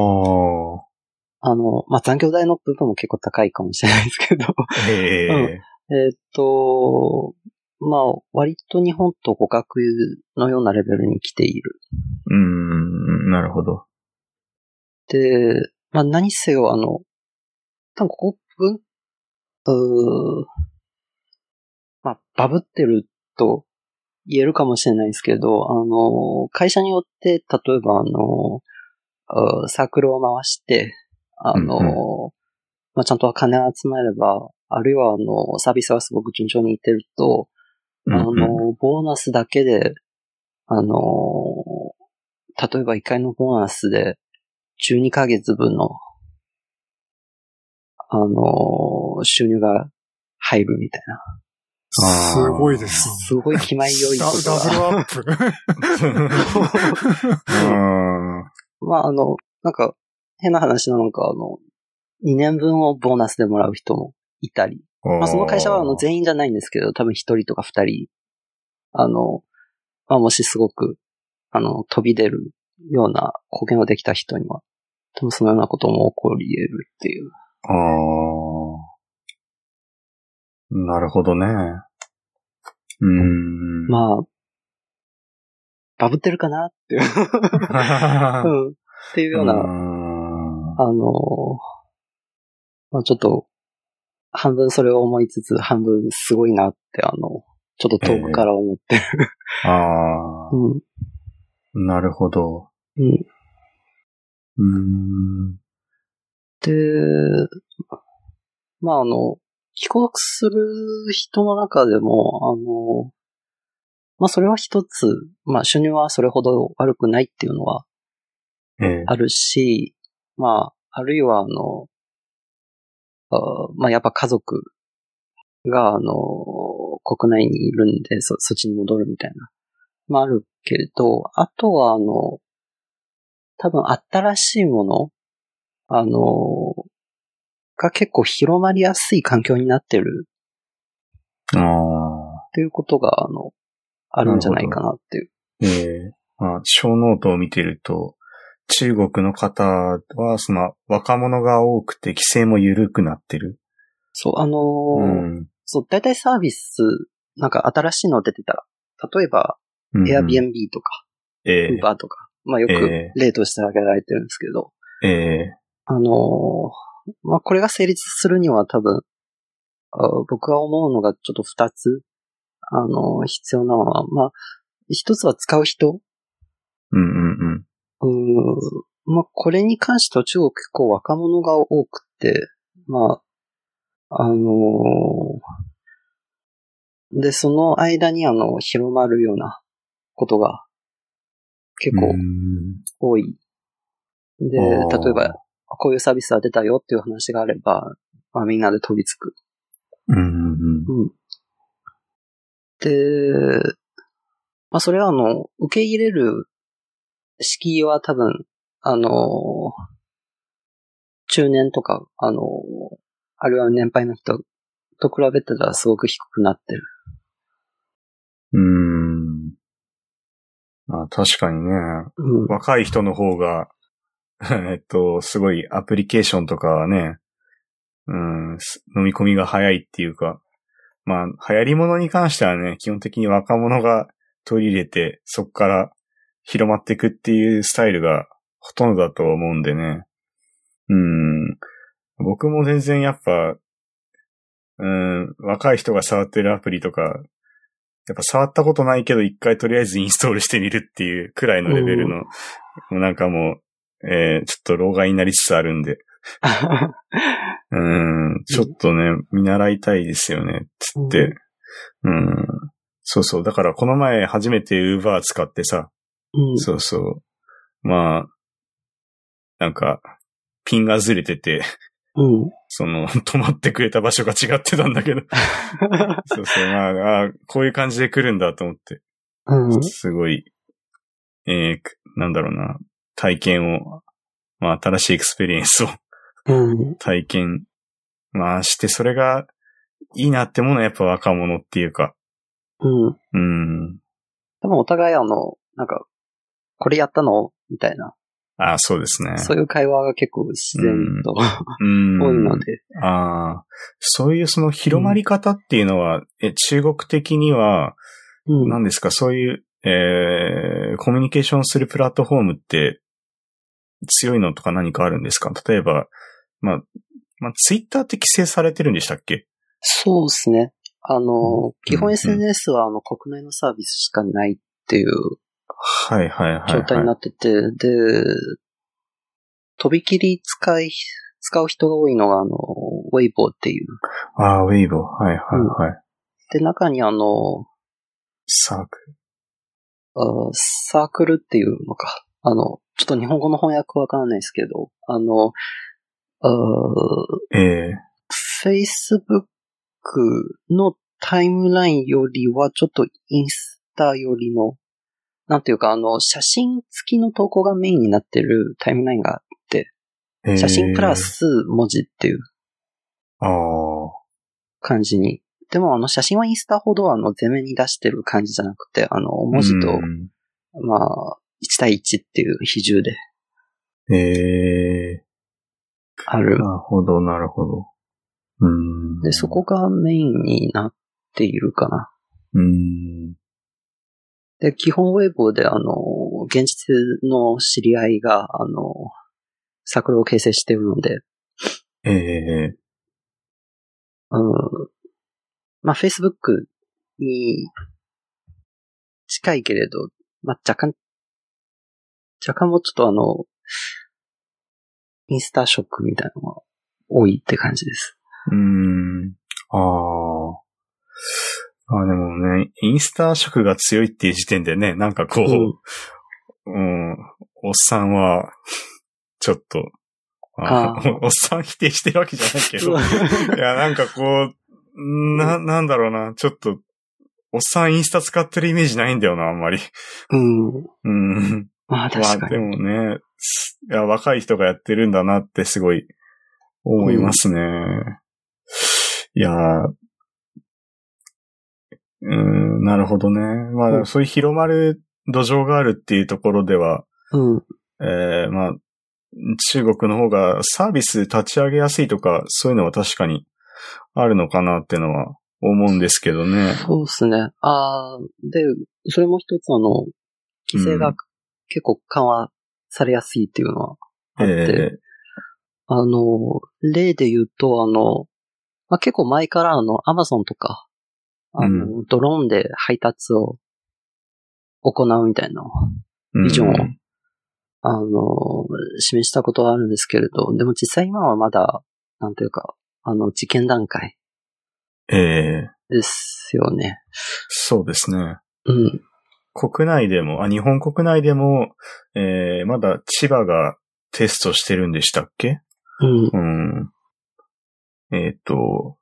あの、まあ、残業代の部分も結構高いかもしれないですけど、えええーっと、まあ、割と日本と互角のようなレベルに来ている。うん、なるほど。で、まあ何せよ、あの、多分ここ、分、うーまあ、バブってると言えるかもしれないですけど、あの、会社によって、例えばあの、サークルを回して、あの、うんまあちゃんと金を集めれば、あるいはあの、サービスがすごく順調にいってると、うんあの、ボーナスだけで、あの、例えば1回のボーナスで12ヶ月分の、あの、収入が入るみたいな。すごいです。すごい気前良いダことダブルが。アップ。う <laughs> んまあ、あの、なんか、変な話なのか、あの、2年分をボーナスでもらう人もいたり。まあ、その会社はあの全員じゃないんですけど、多分1人とか2人、あの、まあ、もしすごく、あの、飛び出るような貢献ができた人には、多分そのようなことも起こり得るっていう。ああ。なるほどね。うーん。まあ、バブってるかなっていう、あ <laughs> うん、っていうような、あの、まあちょっと、半分それを思いつつ、半分すごいなって、あの、ちょっと遠くから思ってる。あうん。ーなるほど。うん。うーん。で、まああの、帰国する人の中でも、あの、まあそれは一つ、まあ収入はそれほど悪くないっていうのはええあるし、まあ、あるいはあの、あまあやっぱ家族があの、国内にいるんで、そ、そっちに戻るみたいな。まああるけれど、あとはあの、多分新しいもの、あの、が結構広まりやすい環境になってるああ。っていうことが、あの、あるんじゃないかなっていう。ええまあ、小ノートを見てると、中国の方は、その、若者が多くて規制も緩くなってる。そう、あのーうん。そう、大体サービス、なんか新しいの出てたら、例えば、うん Airbnb とか、ええ。Uber とか、まあよくええ。例として挙げられてるんですけど、ええ。あのーまあこれが成立するには多分、あ僕が思うのがちょっと二つ、あのー必要なのは、まあ、一つは使う人。うんうんうーん。まあこれに関しては中国結構若者が多くて、まあ、あのーで、その間にあの、広まるようなことが結うん。構うん多い。で、例えば、こういうサービスが出たよっていう話があれば、まあ、みんなで飛びつく。うんうんうん。で、まあ、それはあの、受け入れる敷居は多分、あの、中年とか、あの、あるいは年配の人と比べたらすごく低くなってる。うーん。あ確かにね。うん。若い人の方が、<laughs> えっと、すごいアプリケーションとかはね、うん、す飲み込みが早いっていうか、まあ、流行り物に関してはね、基本的に若者が取り入れて、そこから広まっていくっていうスタイルがほとんどだと思うんでね。うん。僕も全然やっぱ、うん、若い人が触ってるアプリとか、やっぱ触ったことないけど一回とりあえずインストールしてみるっていうくらいのレベルの、もうなんかもう、えーちょっと老害になりつつあるんで、<laughs> うん、ちょっとね、見習いたいですよね、つって。うん。そうそう。だからこの前初めて Uber 使ってさ、うん。そうそう。まあ、なんか、ピンがずれてて、うん。その、<laughs> 止まってくれた場所が違ってたんだけど。<laughs> そうそう、まあ、あこういう感じで来るんだと思って。うん。すごい、えーくなんだろうな、体験を、まあ、新しいエクスペリエンスをうん。体験、まあ、して、それがいいなってものはやっぱ若者っていうか、うん。うん。多分お互いあの、なんか、これやったの？みたいな。あそうですね。そういう会話が結構自然と <laughs> うん。多いので。ああ、そういうその広まり方っていうのは、え、中国的には、うん。何ですか、そういう、えー、コミュニケーションするプラットフォームって強いのとか何かあるんですか？例えば、まあ、まあ、ツイッターって規制されてるんでしたっけ？そうですね。あの、基本うん SNS はあの国内のサービスしかないっていうはいはいはい、はい。状態になってて、で、とびきり使い、使う人が多いのがあの、ウェイボーっていう。ああ、ウェイボー。はいはいはい。で、中にあの、サークル。あサークルっていうのか。あの、ちょっと日本語の翻訳わからないですけど、あの、あええ Facebook のタイムラインよりはちょっとインスタよりの、なんていうかあの、写真付きの投稿がメインになってるタイムラインが、ええ写真プラ。ス文字っていうああ。感じに。でもあの写真はインスタほどあの前面に出してる感じじゃなくて、あの文字と、うんまあ、1対1っていう比重でええある。なるほど、なるほど。うん。で、そこがメインになっているかな。うん。で、基本ウェブであの、現実の知り合いが、あの、サークルを形成しているので、ええうん、まあ、Facebook に近いけれど、まあ、若干、若干もうちょっとあの、インスタショックみたいなのが多いって感じです。うん。ああ。あでもね、インスタ色が強いっていう時点でね、なんかこう、うん、おっさんは、ちょっと、ああーお <laughs> おっさん否定してるわけじゃないけど、いや、なんかこう、な、なんだろうな、ちょっと、おっさんインスタ使ってるイメージないんだよな、あんまり。うん。うん。まあ確まあでかに。もね、すいや、若い人がやってるんだなってすごい思いますね。いやーうーん、なるほどね。まあ、うんそういう広まる土壌があるっていうところでは、うん。えーまあ、中国の方がサービス立ち上げやすいとか、そういうのは確かにあるのかなっていうのは思うんですけどね。そうですね。ああ、で、それも一つあの、規制がうん結構緩和されやすいっていうのはあって、えあの、例で言うと、あの、まあ、結構前からあの、アマゾンとか、あの、ドローンで配達を行うみたいな、ービジョンをうんあの、示したことはあるんですけれど、でも実際今はまだ、なんていうか、あの、実験段階ええですよね。そうですね。うん。国内でも、あ、日本国内でも、えー、まだ千葉がテストしてるんでしたっけ？うん。うん。えっ、と、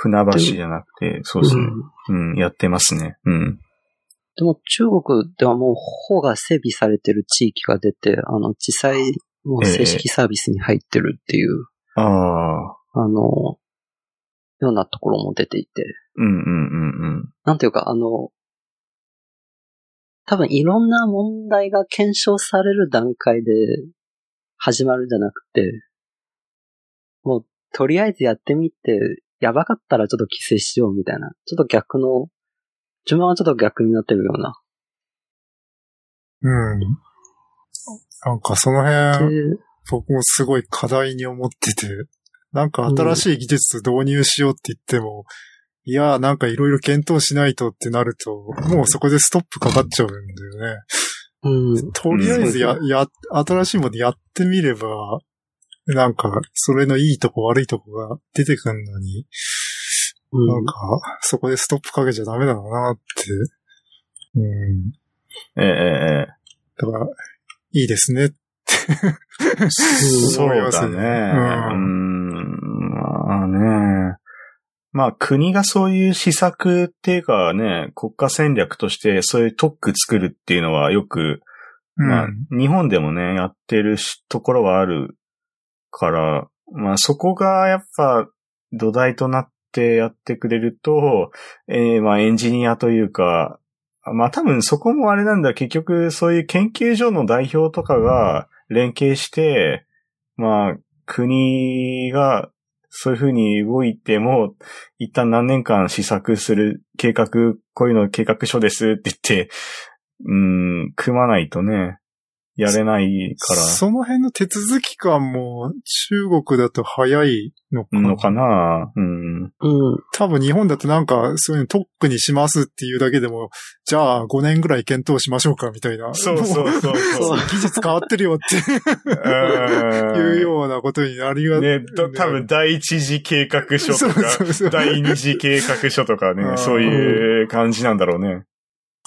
船橋じゃなくて、そうですね。うんうん、やってますね。うん。でも中国ではもう法が整備されてる地域が出て、あの、実際もう正式サービスに入ってるっていう、ああ、あの、ようなところも出ていて、うんうんうんうん。なんていうか、あの、多分いろんな問題が検証される段階で始まるんじゃなくて、もうとりあえずやってみて、やばかったらちょっと規制しようみたいな、ちょっと逆の、順番はちょっと逆になってるような。うん。なんかその辺、で僕もすごい課題に思ってて、なんか新しい技術導入しようって言っても、いやーなんかいろいろ検討しないとってなると、もうそこでストップかかっちゃうんだよね。うん。とりあえずや、うんや、新しいものやってみれば、なんか、それのいいとこ悪いとこが出てくるのに、うんなんか、そこでストップかけちゃダメだなって。うん。ええええ。だから、いいですねって。そうだね。ううんん。まあね。まあ国がそういう施策っていうかね、国家戦略としてそういう特区作るっていうのはよく、まあうん日本でもね、やってるしところはあるから、まあそこがやっぱ土台となってやってくれると、えーまあエンジニアというか、まあ多分そこもあれなんだ、結局そういう研究所の代表とかが連携して、まあ国がそういうふうに動いても、一旦何年間試作する計画、こういうの計画書ですって言って、うん、組まないとね、やれないから。その辺の手続き感も中国だと早いのかな？のかな？うん。うん。多分日本だとなんかそういうの特区にしますっていうだけでも、じゃあ5年ぐらい検討しましょうかみたいな。そうそうそうそう。<laughs> 技術変わってるよっていうようなことになりがね、と多分第一次計画書そうとか、そうそう第二次計画書とかあね、ーそういう感じなんだろうね。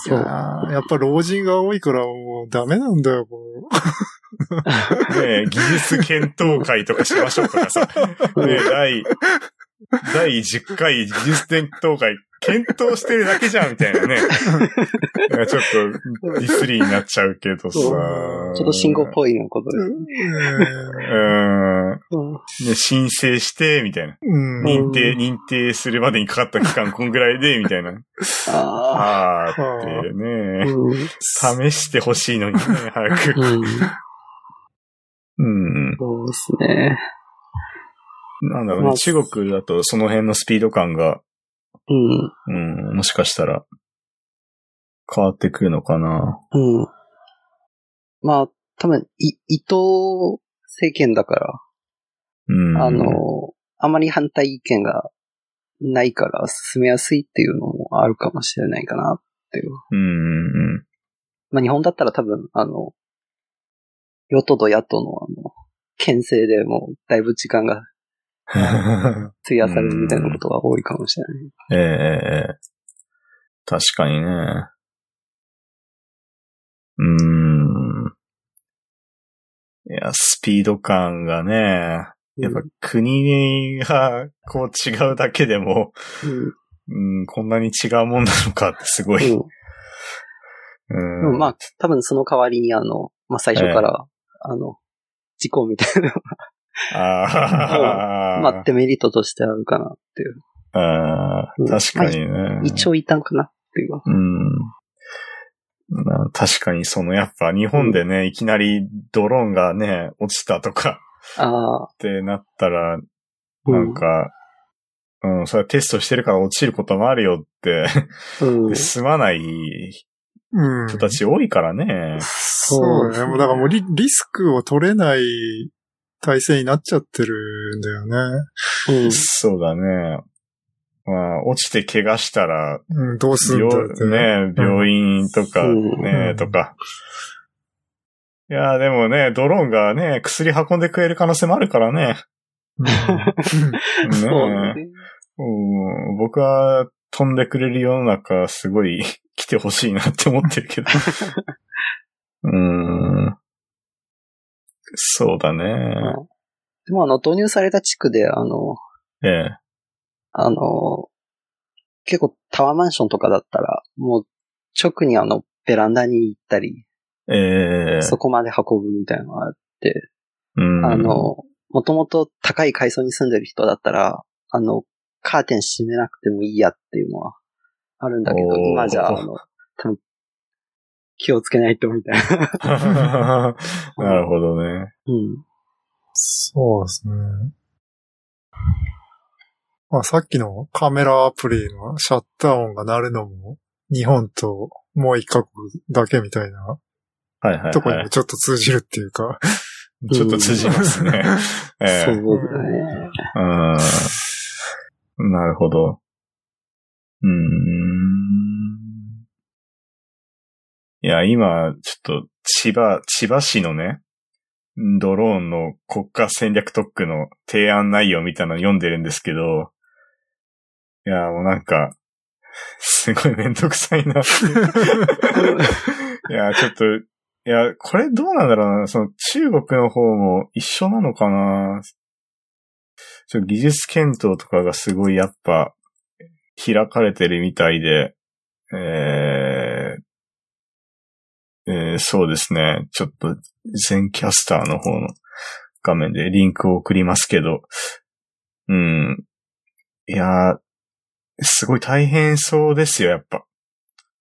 そう。やっぱ老人が多いからもうダメなんだよ、も <laughs> ね技術検討会とかしましょうとかさ。<laughs> ね第、第10回技術検討会、検討してるだけじゃんみたいなね。ちょっとディスリーになっちゃうけどさ。ちょっと信号っぽいなことでう。す。うん。うん。ね、申請して、みたいな。うん。認定、認定するまでにかかった期間こんぐらいで、みたいな。ああーってあ。ね。うん。試してほしいのにね、早く。うん。うん。そうですね。なんだろうね。まあ中国だとその辺のスピード感が、うん。うん、もしかしたら変わってくるのかな。うん。まあ、多分、い、伊藤政権だから、うん。あの、あまり反対意見がないから進めやすいっていうのもあるかもしれないかなっていう。うん、うん、まあ日本だったら多分、あの、与党と野党のあの、牽制でもうだいぶ時間がうん。<laughs> 費やされるみたいなことが多いかもしれない。ええ確かにね。うーん。いや、スピード感がね、やっぱ国がこう違うだけでも、うん。うん、こんなに違うもんなのかってすごい。うん。うんまあ、多分その代わりにあの、まあ最初から、あの、事故みたいなのあーまあデメリットとしてあるかなっていう。あーうん確かにね。一応いたんかなっていう。うん。な確かにそのやっぱ日本でね、いきなりドローンがね、落ちたとかああ、ってなったら、うなんか、うん、それはテストしてるから落ちることもあるよって、うんで。済まないうん。人たち多いからね。そうね。もうだからもうリリスクを取れない体制になっちゃってるんだよね。うん。そうだね。まあ、落ちて怪我したら、うん、どうすんだって病ね、病院とかうんね、とか。いや、でもね、ドローンがね、薬運んでくれる可能性もあるからね。うん <laughs> そうねね。うん、僕は飛んでくれる世の中、すごい来てほしいなって思ってるけど。<laughs> うん。そうだね。でもあの、導入された地区で、あの、ええ。あの、結構タワーマンションとかだったら、もう直にあの、ベランダに行ったり、ええ。そこまで運ぶみたいなのがあって、うん、あの、もともと高い階層に住んでる人だったら、あの、カーテン閉めなくてもいいやっていうのはあるんだけど、今じゃ、あの、多分、気をつけないとみたいな。<laughs> なるほどね。うん。そうですね。まあさっきのカメラアプリのシャッター音が鳴るのも、日本ともう一カ国だけみたいなはいはい、はい。とこにもちょっと通じるっていうか。<laughs> ちょっと通じますね。<laughs> ええそうだね。うん。なるほど。うーん。いや、今、ちょっと、千葉、千葉市のね、ドローンの国家戦略特区の提案内容みたいなの読んでるんですけど、いや、もうなんか、すごいめんどくさいな。<laughs> いや、ちょっと、いや、これどうなんだろうな。その中国の方も一緒なのかなちょ技術検討とかがすごいやっぱ開かれてるみたいで、えーえーそうですね。ちょっと全キャスターの方の画面でリンクを送りますけど、うん。いやー、すごい大変そうですよ、やっぱ。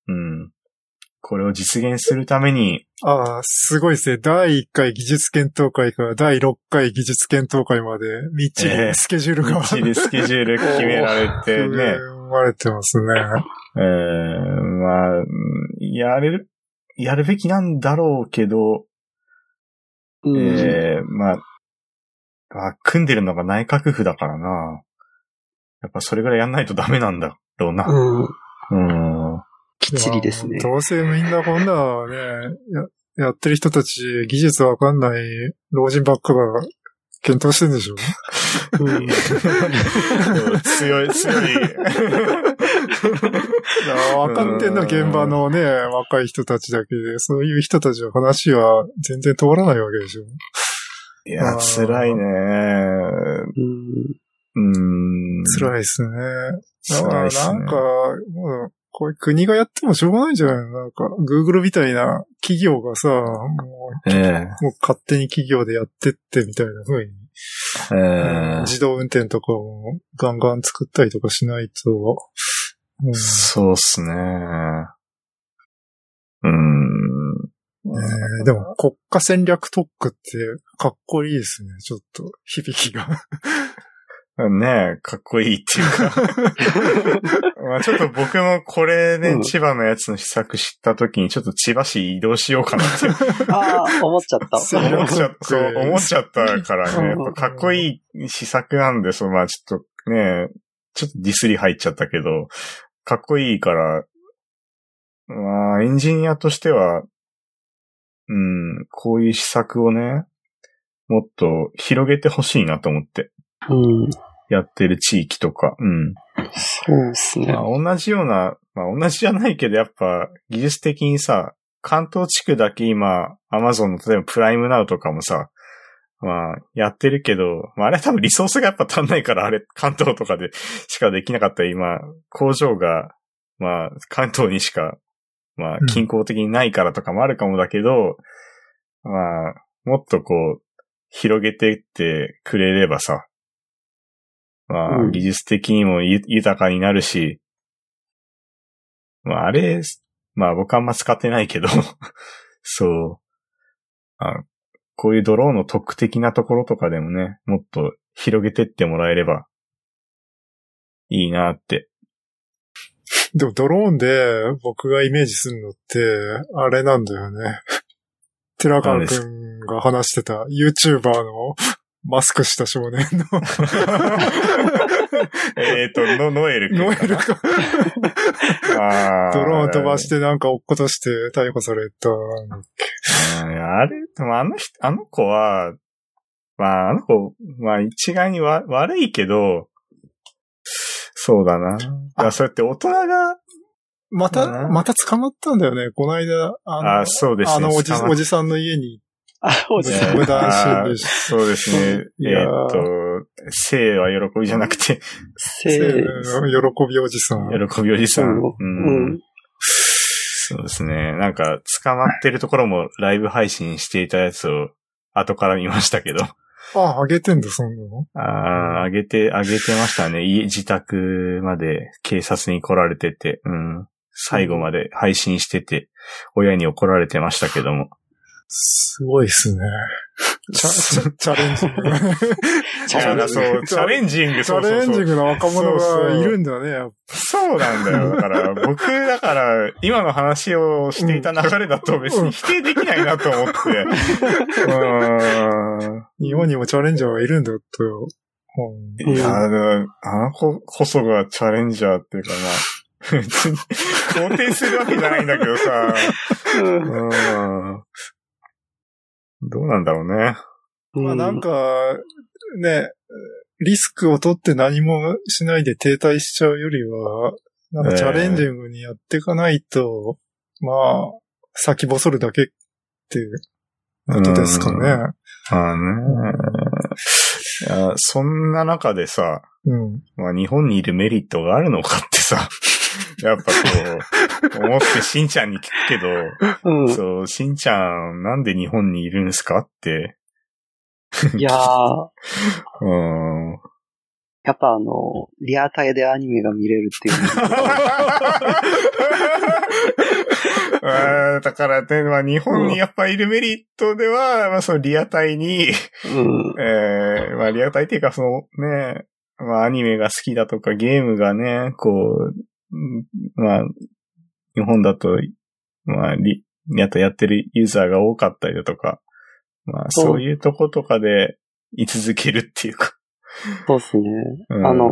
うん。これを実現するために、ああ、すごいですね。第1回技術検討会から第6回技術検討会まで、みっちええりスケジュールが、みっちりスケジュール決められて組ね、<laughs> まれてますね。えー、まあ、うんやれる、やるべきなんだろうけど、うん。えー、まあ、あ、組んでるのが内閣府だからな。やっぱそれぐらいやんないとダメなんだろうな。うん。うん。きっちりですね。どうせみんなこんなね、ややってる人たち、技術わかんない老人ばっかが検討してんでしょ？うん <laughs> 強い、強い。いやわかってんの現場のね、若い人たちだけで、そういう人たちの話は全然通らないわけでしょ？いや、辛いね。うん。うん。辛いですね。だからなんか、もう、こういう国がやってもしょうがないんじゃないの？なんか、Google みたいな企業がさ、もええう、もう勝手に企業でやってってみたいな風に、ええ自動運転とかもガンガン作ったりとかしないと、うんそうっすね。うん。ねえでも国家戦略特区ってかっこいいですね。ちょっと響きが。ねえ、かっこいいっていうか。<laughs> まあちょっと僕もこれね、うん千葉のやつの試作知った時にちょっと千葉市移動しようかなってああ、思っちゃった。戦思っちゃった、そう、思っちゃったからね。やうんっぱかっこいい試作なんで、そう、まあちょっとね、ちょっとディスり入っちゃったけど、かっこいいから、まあエンジニアとしては、うん、こういう施策をね、もっと広げてほしいなと思って。うん。やってる地域とか、うん。そうですね。まあ同じような、まあ同じじゃないけど、やっぱ技術的にさ、関東地区だけ今、アマゾンの例えばプライムナウとかもさ、まあ、やってるけど、まあ、あれは多分リソースがやっぱ足んないから、あれ、関東とかでしかできなかった今、工場が、まあ、関東にしか、まあうん、均衡的にないからとかもあるかもだけど、まあ、もっとこう、広げてってくれればさ、まあ、うん技術的にもゆ豊かになるし、まあ、あれ、まあ僕あんま使ってないけど、<laughs> そう。あこういうドローンの特区的なところとかでもね、もっと広げてってもらえればいいなって。でもドローンで僕がイメージするのって、あれなんだよね。寺川くんが話してた YouTuber のマスクした少年のえっと、の、ノエル。ノエルがあードローン飛ばしてなんか落っことして逮捕された。うんあれ、でもあの人、あの子は、まあ、あの子、まあ一概にわ悪いけど、そうだな。ああそうやって大人が、また、また捕まったんだよね。この間、あの、あそうですね。あのおじおじさんの家にあ、そうですね。無断あー侵入しそうですね。えーっと、生は喜びじゃなくて、せ喜ーびおじさん。喜びおじさん。ううんん。そうですね。なんか、捕まってるところもライブ配信していたやつを後から見ましたけど。あ、あげてんだ、そんなの？ああ、あげて、あげてましたね。家、自宅まで警察に来られてて、うん。最後まで配信してて、親に怒られてましたけども。すごいっすね。チャ、チャレンジング。チャレンジングチャレンジング、チャレンジングな若者がいるんだね。そうなんだよ。だから、僕、だから、今の話をしていた流れだと別に否定できないなと思って。うーん。日本にもチャレンジャーがいるんだと。うんいや、あのあの子こそがチャレンジャーっていうか、まあ、別 <laughs> に肯定するわけじゃないんだけどさ、うん。どうなんだろうね。まあなんか、ね、リスクを取って何もしないで停滞しちゃうよりは、なんかチャレンジングにやっていかないと、まあ、先細るだけっていうことですかね。まあね。いや、そんな中でさ、うん。まあ日本にいるメリットがあるのかってさ、<laughs> やっぱこう、思ってしんちゃんに聞くけど、うん。そう、しんちゃんなんで日本にいるんすかって、いやー、<laughs> うん。やっぱあの、リアタイでアニメが見れるっていう。<laughs> あーだからね、まあ日本にやっぱいるメリットでは、まあそのリアタイに、うん。えー、まあリアタイっていうかそのね、まあアニメが好きだとかゲームがね、こう、うんまあ、日本だと、まあ、リ、やっとやってるユーザーが多かったりだとか、まあそういうとことかで居続けるっていうか。そうですね。うんあの、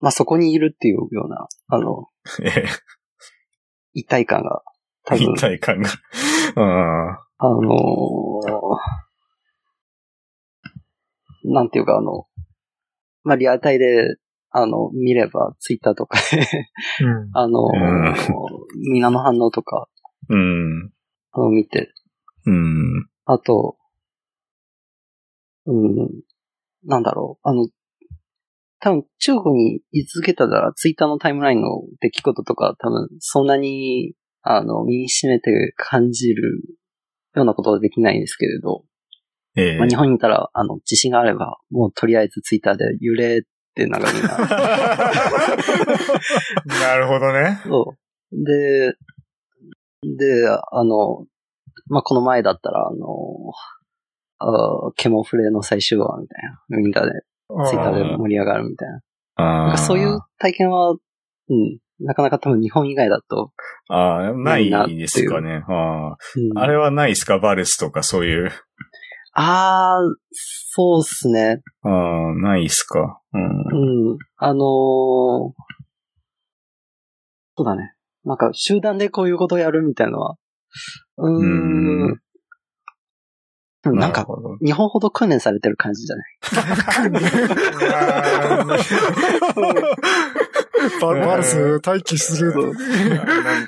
まあ、そこにいるっていうような、あの、<laughs> え一体感が、多ー分一、体感が。<laughs> うんあのーなんていうかあの、まあ、リアタイで、あの、見れば、ツイッターとかで、うん。あのーみんなの反応とか、うん。あの、見て、うん。あと、うん、なんだろう、あの、多分中国に居続けたら、ツイッターのタイムラインの出来事とか、多分そんなに、あの、身に染めて感じるようなことはできないんですけれど、ええまあ、日本にいたら、あの、自信があれば、もうとりあえずツイッターで揺れなんかみんな、<laughs> なるほどね。そう。で、で、あの、まあ、この前だったら、あの、あケモフレの最終話みたいな。みんなで、ツイッターで盛り上がるみたいな。なんあかそういう体験は、うん、なかなか多分日本以外だと、ああ、ないですかね。あうんああれはないですか？バルスとかそういう。あー、そうっすね。ああ、ないですか。うん。うん。あのーそうだね。なんか集団でこういうことをやるみたいなのは、うーん。うんなんか、日本ほど訓練されてる感じじゃない <laughs> <laughs> <laughs> <laughs> ババルス待機する。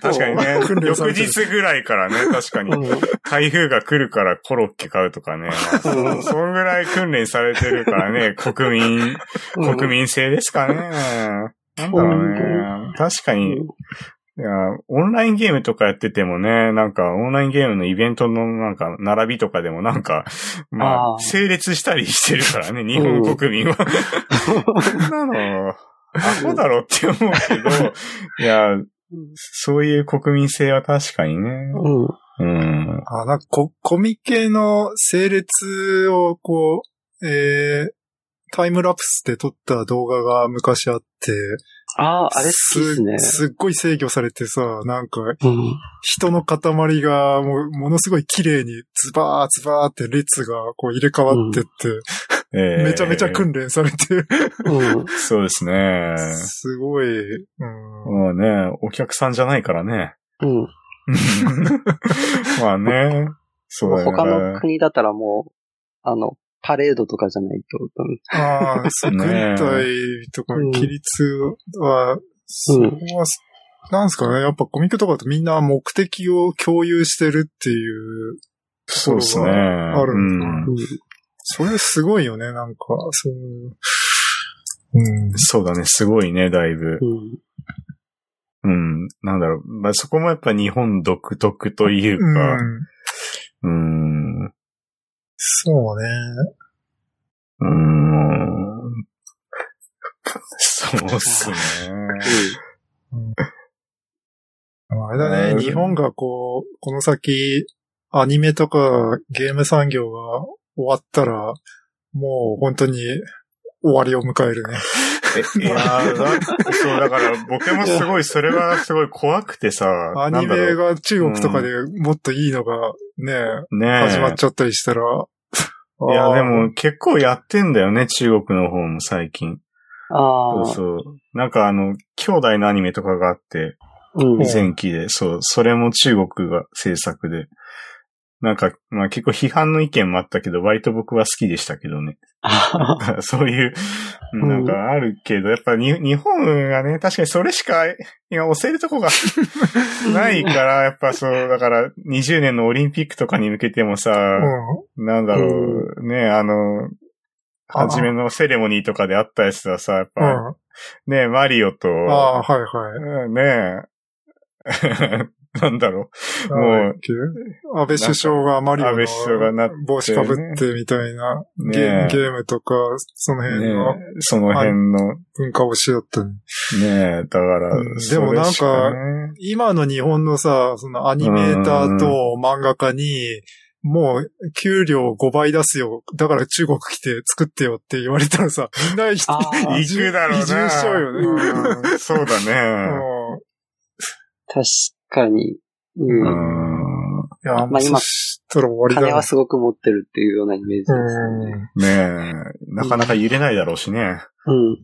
確かにね。<laughs> 翌日ぐらいからね、確かに。うん台風が来るからコロッケ買うとかね。そうんそんぐらい訓練されてるからね、<laughs> 国民、国民性ですかね。なんだろうね。確かに、いや、オンラインゲームとかやっててもね、なんか、オンラインゲームのイベントのなんか、並びとかでもなんか、まあ、整列したりしてるからね、日本国民は。なの、アホだろって思うけど、<laughs> いや、そういう国民性は確かにね。うん。うん。あ、なんかコ、コミケの整列をこう、えー、タイムラプスで撮った動画が昔あって、ああ、あれすね。すっごい制御されてさ、なんか、うん。人の塊がもう、ものすごい綺麗にズバーズバーって列がこう入れ替わってって、えーめちゃめちゃ訓練されてる。うん。<laughs> そうですね。すごい、うん。もうね、お客さんじゃないからね。うん。<laughs> まあね。そうだよね。他の国だったらもう、あの、パレードとかじゃないと、うんああ、そう、軍ね隊とかうん規律は、そこは、なんですかね。やっぱコミックとかだとみんな目的を共有してるっていう、そうですね。あるんだうんうんそれすごいよね、なんか、そういう。うん。そうだね、すごいね、だいぶ。うん。うん。なんだろう。まあ、そこもやっぱ日本独特というか、うん。そうね。うーん。そうっすね。あれだね、うん日本がこう、この先、アニメとかゲーム産業が終わったら、もう本当に終わりを迎えるね。えいやーだそう、だから僕もすごい、それはすごい怖くてさ、アニメが中国とかでもっといいのがね、ねえ始まっちゃったりしたら。<laughs> いや、でも結構やってんだよね、中国の方も最近。ああ。そうそう。なんかあの、兄弟のアニメとかがあって、うん。前期で、そう、それも中国が制作で。なんか、まあ結構批判の意見もあったけど、割と僕は好きでしたけどね。<laughs> そういう、んなんかあるけど、やっぱに日本がね、確かにそれしか今押せるとこが <laughs> ないから、やっぱそう、だから20年のオリンピックとかに向けてもさ、うん。なんだろう、ね、あの、あ初めのセレモニーとかであったやつはさ、やっうぱ、ん。ね、マリオと、ああ、はいはい。うんね <laughs> なんだろう、もう、安倍首相がマリオ安倍首相がなっての帽子かぶってみたいな、ゲねゲームとか、その辺ねのその辺の、文化をしよったね。ねだから、でもなんか今の日本のさ、そのアニメーターと漫画家に、もう、給料5倍出すよ。だから中国来て作ってよって言われたらさ、みんな移あー移行くだろうな。移住しちゃうよね。うんそうだね。<laughs> うん確かに。う。うんん。いや、まあ今そしたら終わりだね金はすごく持ってるっていうようなイメージですうん。ね。ねえ、なかなか揺れないだろうしね。うん。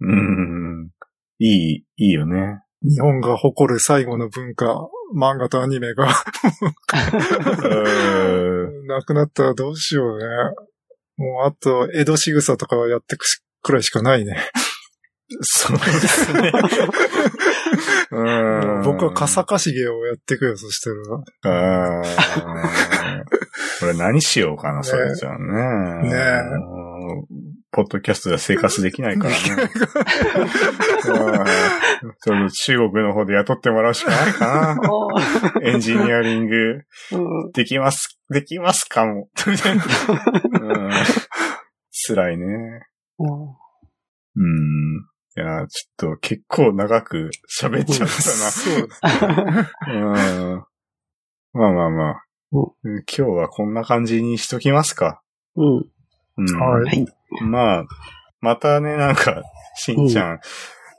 うん。いい、いいよね。日本が誇る最後の文化、漫画とアニメがうんなくなったらどうしようね。もうあと、江戸仕草とかやってくしくらいしかないね。そうですね。<laughs> うん。僕は笠かしげをやってくよ、そしたら。うん。これ何しようかな、それじゃあね。ねうんポッドキャストでは生活できないからね。うんちょっと中国の方で雇ってもらうしかないかな。<laughs> エンジニアリングうんできます、できますかも。辛いね。うん。いや、ちょっと結構長く喋っちゃったそう。な。<laughs> うん。まあまあまあ。う今日はこんな感じにしときますか。うん。うん。はい。まあ、またね、なんか、しんちゃん、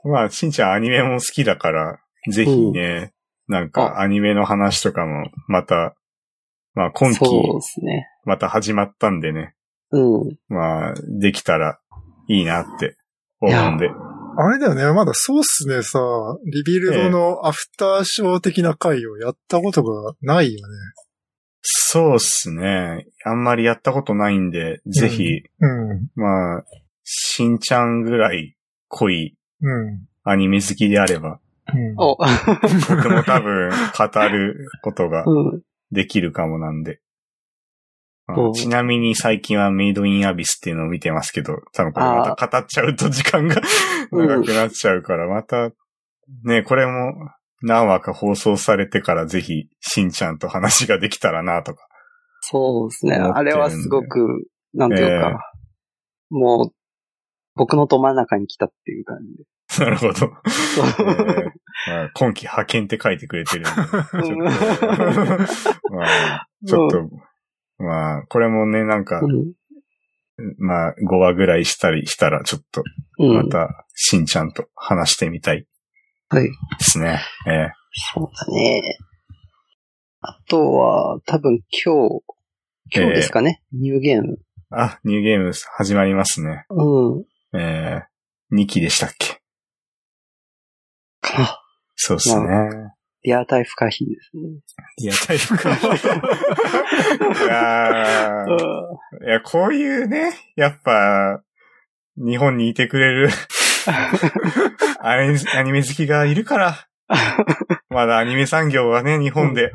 まあ、しんちゃんアニメも好きだから、ぜひね、なんかアニメの話とかも、また、まあ今期、ね。また始まったんでね、うん。まあ、できたらいいなって思うんで。あれだよね、まだそうっすね、さ、リビルドのアフターショー的な回をやったことがないよね。そうっすね。あんまりやったことないんで、ぜひ、うん。まあ、しんちゃんぐらい濃いうん。アニメ好きであれば、うん。お、僕も多分 <laughs> 語ることがうん。できるかもなんで。ちなみに最近はメイドインアビスっていうのを見てますけど、多分これまた語っちゃうと時間が <laughs> 長くなっちゃうから、また、ね、これも何話か放送されてからぜひ、しんちゃんと話ができたらなとか。そうですね。あれはすごく、なんていうか、もう、僕のど真ん中に来たっていう感じで。なるほど。えーまあ今期派遣って書いてくれてるんで。<laughs> ちょっと、まあ、ちょっと、まあ、これもね、なんか、うん。まあ、5話ぐらいしたりしたら、ちょっと、うん。また、しんちゃんと話してみたいはい。ですね。えそうだね。あとは、多分今日、今日ですかね。ニューゲーム。ーあ、ニューゲーム始まりますね。うん。えー、2期でしたっけ？かな。そうっすね。リアタイ不可避ですね。いや、大丈夫か。いやーいや、こういうね、やっぱ、日本にいてくれる <laughs> アニメアニメ好きがいるから、<laughs> まだアニメ産業はね、日本で。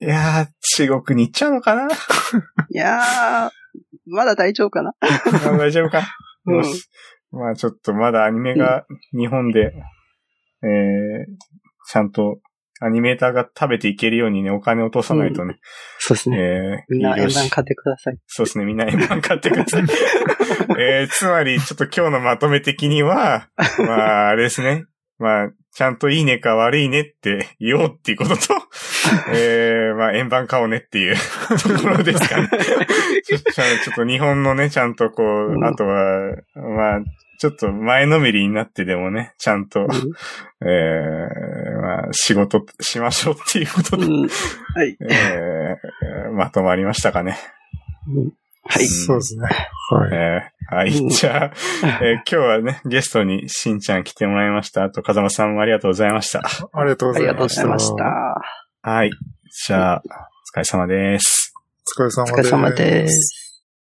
いやー、中国に行っちゃうのかな？いやー、まだ大丈夫かな？まあ大丈夫か？うんよしまあちょっとまだアニメが日本で、えー、ちゃんとアニメーターが食べていけるようにね、お金を落とさないとね。そうですね。えー、みんな円盤買ってください。そうですね、みんな円盤買ってください。<laughs> えー、つまり、ちょっと今日のまとめ的には、まあ、あれですね。まあ、ちゃんといいねか悪いねって <laughs> 言おうっていうことと、<laughs> えー、まあ、円盤買おうねっていう <laughs> ところですかね。ちょっと日本のね、ちゃんとこう、うんあとは、まあ、ちょっと前のめりになってでもね、ちゃんと、えー、まあ、仕事しましょうっていうことで、うんはい。えー、まとまりましたかね。うんはい。そうですね。はい。えーはい。うんじゃあ、えー <laughs> 今日はね、ゲストにしんちゃん来てもらいました。あと、風間さんもありがとうございました。ありがとうごありがとうございました。ざいました。はい。じゃあ、お疲れ様です。お疲れ様お疲れ様です。